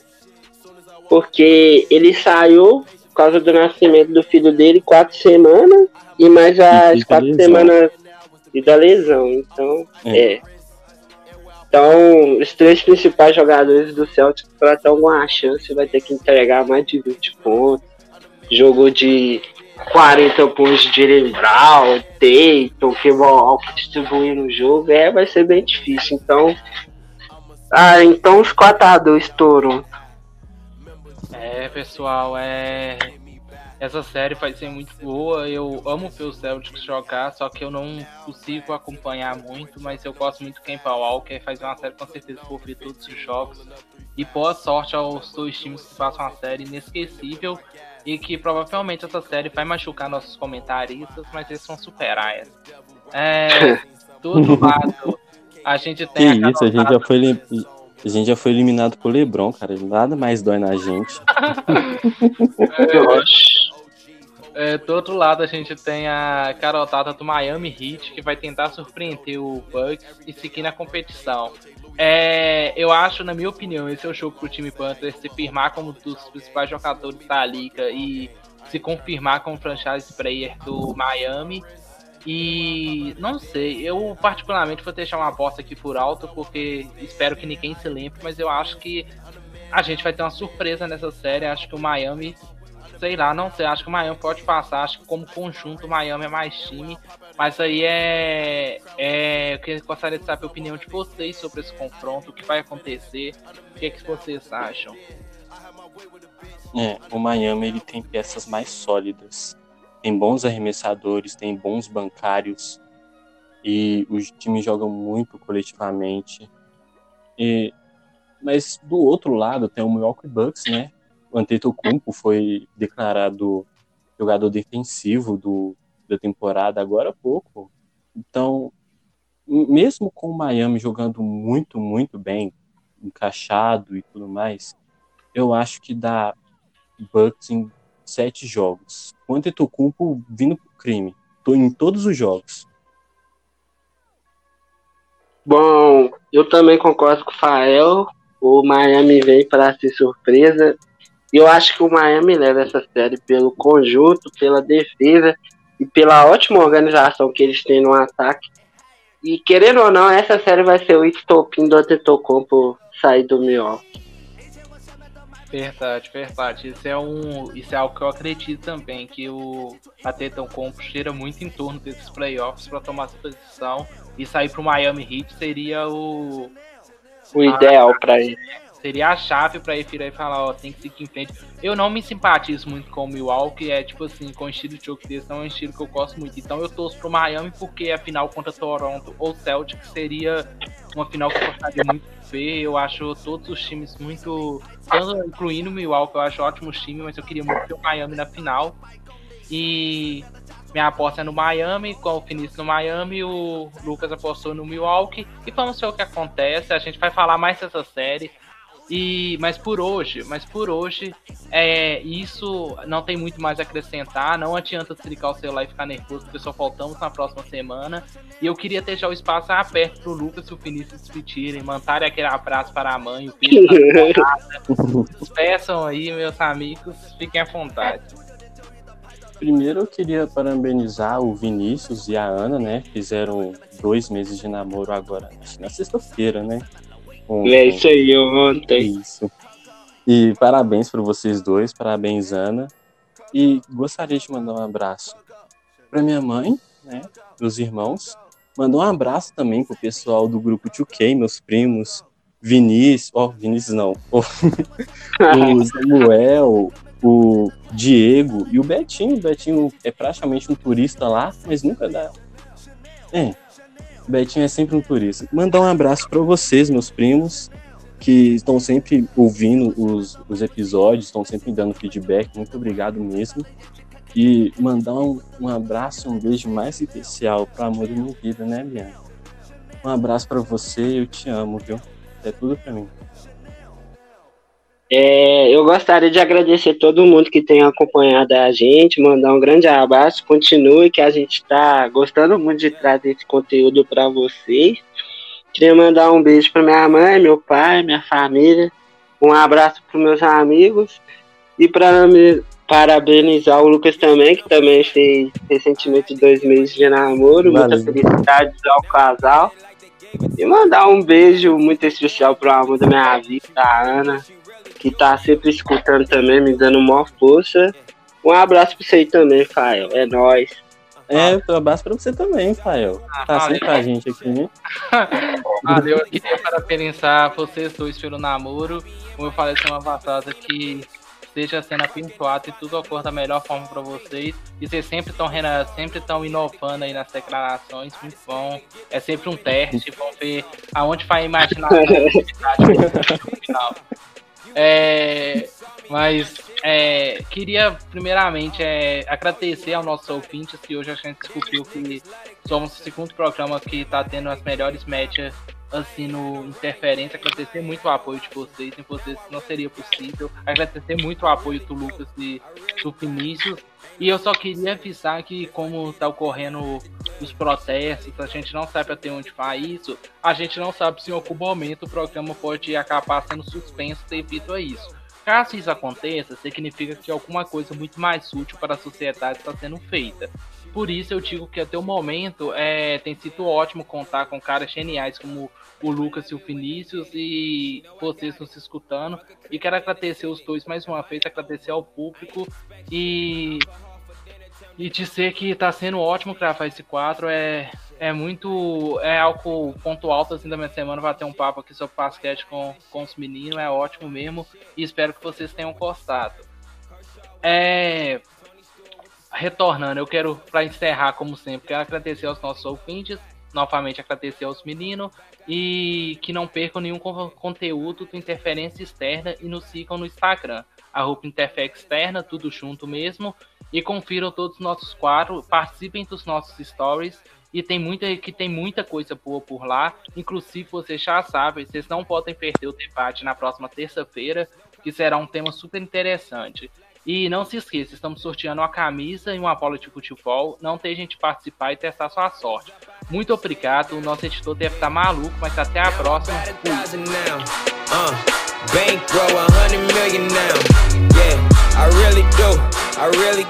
Porque ele saiu por causa do nascimento do filho dele, quatro semanas, e mais as quatro semanas e da lesão. Então, é. é. Então, os três principais jogadores do Celtic, para ter alguma chance, vai ter que entregar mais de 20 pontos. Jogo de 40 pontos de Jeremy Brown, Tatum, que que distribuir no jogo, é, vai ser bem difícil. Então, ah, então os 4x2 Toronto. É, pessoal, é. Essa série vai ser muito boa. Eu amo ver o Celtics jogar, só que eu não consigo acompanhar muito, mas eu gosto muito do Kemba Walker. Fazer uma série com certeza por ver todos os jogos. E boa sorte aos dois times que façam uma série inesquecível e que provavelmente essa série vai machucar nossos comentaristas, mas eles vão superar essa. É, do outro lado, a gente tem. Que isso, a gente já foi a gente já foi eliminado por Lebron, cara. Nada mais dói na gente. é, do outro lado, a gente tem a carotada do Miami Heat, que vai tentar surpreender o Bucks e seguir na competição. É, eu acho, na minha opinião, esse é o jogo pro time Panthers se firmar como um dos principais jogadores da liga e se confirmar como franchise player do Miami E não sei, eu particularmente vou deixar uma aposta aqui por alto, porque espero que ninguém se lembre, mas eu acho que a gente vai ter uma surpresa nessa série. Acho que o Miami, sei lá, não sei, acho que o Miami pode passar. Acho que como conjunto o Miami é mais time. Mas aí é. é eu gostaria de saber a opinião de vocês sobre esse confronto, o que vai acontecer, o que, é que vocês acham. É, o Miami ele tem peças mais sólidas tem bons arremessadores, tem bons bancários e os times jogam muito coletivamente. E, mas do outro lado tem o Milwaukee Bucks, né? O Antetokounmpo foi declarado jogador defensivo do, da temporada agora há pouco. Então, mesmo com o Miami jogando muito, muito bem, encaixado e tudo mais, eu acho que dá Bucks em sete jogos. O Antetokounmpo vindo pro crime. Tô em todos os jogos. Bom, eu também concordo com o Fael. O Miami vem para ser surpresa. Eu acho que o Miami leva essa série pelo conjunto, pela defesa e pela ótima organização que eles têm no ataque. E querendo ou não, essa série vai ser o estopim do Antetokounmpo sair do Milwaukee. Verdade, verdade. Isso é um, isso é algo que eu acredito também que o Atetão Compro cheira muito em torno desses playoffs para tomar essa posição e sair para o Miami Heat seria o o ideal para ele. Seria a chave para ele virar e falar, ó, tem que seguir em frente. Eu não me simpatizo muito com o Milwaukee, é tipo assim, com o estilo de jogo desse, não é um estilo que eu gosto muito. Então eu torço pro Miami porque a final contra Toronto ou Celtic seria uma final que eu gostaria muito de ver. Eu acho todos os times muito. Incluindo o Milwaukee, eu acho ótimos times, mas eu queria muito ver o Miami na final. E minha aposta é no Miami, com o Finício no Miami, o Lucas apostou no Milwaukee. E vamos ver o que acontece. A gente vai falar mais dessa série. E, mas por hoje, mas por hoje, é, isso não tem muito mais a acrescentar. Não adianta desligar o celular e ficar nervoso, porque só voltamos na próxima semana. E eu queria deixar o espaço aberto pro Lucas e o Vinícius despedirem, mandarem aquele abraço para a mãe, o Pedro, Peçam aí, meus amigos, fiquem à vontade. Primeiro eu queria parabenizar o Vinícius e a Ana, né? Fizeram dois meses de namoro agora, na sexta-feira, né? É isso aí, ontem. Isso. E parabéns para vocês dois, parabéns, Ana. E gostaria de mandar um abraço para minha mãe, né, meus irmãos. Mandar um abraço também pro pessoal do grupo 2K, meus primos, Vinícius, ó, oh, Vinícius não, o Samuel, o Diego e o Betinho. O Betinho é praticamente um turista lá, mas nunca dá. É, Betinho é sempre um turista. Mandar um abraço para vocês, meus primos, que estão sempre ouvindo os, os episódios, estão sempre dando feedback. Muito obrigado mesmo. E mandar um, um abraço, um beijo mais especial para amor da minha vida, né, Bianca? Um abraço para você, eu te amo, viu? É tudo para mim. É, eu gostaria de agradecer todo mundo que tem acompanhado a gente, mandar um grande abraço, continue que a gente está gostando muito de trazer esse conteúdo para vocês. Queria mandar um beijo para minha mãe, meu pai, minha família, um abraço para meus amigos e para parabenizar o Lucas também, que também fez recentemente dois meses de namoro, Valeu. muita felicidade ao casal. E mandar um beijo muito especial para o amor da minha vida, a Ana, que tá sempre escutando também, me dando uma força. Um abraço pra você aí também, Fael. É nóis. É, um abraço pra você também, Fael. Tá sempre com a gente aqui, né? Valeu, eu queria parabenizar vocês dois pelo namoro. Como eu falei semana passada, que esteja sendo abençoado e tudo ocorra da melhor forma para vocês. E vocês sempre estão sempre estão inovando aí nas declarações, muito bom. É sempre um teste, vamos ver aonde vai imaginar no final. É, mas é, queria primeiramente é, agradecer aos nossos ouvintes que hoje a gente descobriu que somos o segundo programa que está tendo as melhores médias assim no Interferência. Agradecer muito o apoio de vocês, sem vocês não seria possível. Agradecer muito o apoio do Lucas e do Vinícius. E eu só queria avisar que, como está ocorrendo os processos, a gente não sabe até onde vai isso, a gente não sabe se em algum momento o programa pode acabar sendo suspenso devido a isso. Caso isso aconteça, significa que alguma coisa muito mais útil para a sociedade está sendo feita. por isso eu digo que até o momento é, tem sido ótimo contar com caras geniais como o Lucas e o Vinícius e vocês nos escutando. E quero agradecer os dois mais uma vez, agradecer ao público e, e dizer que está sendo ótimo gravar esse quadro. É, é muito. É algo ponto alto assim da minha semana. Vai ter um papo aqui sobre basquete com, com os meninos. É ótimo mesmo. E espero que vocês tenham gostado. É, retornando, eu quero, para encerrar, como sempre, quero agradecer aos nossos ouvintes, novamente agradecer aos meninos e que não percam nenhum conteúdo do Interferência Externa e nos sigam no Instagram, arroba Interfé Externa, tudo junto mesmo, e confiram todos os nossos quadros, participem dos nossos stories e tem muita que tem muita coisa boa por lá. Inclusive, vocês já sabem, vocês não podem perder o debate na próxima terça-feira, que será um tema super interessante. E não se esqueça, estamos sorteando uma camisa e uma bola de futebol. Não tem gente participar e testar sua sorte. Muito obrigado. O nosso editor deve estar maluco, mas até a próxima.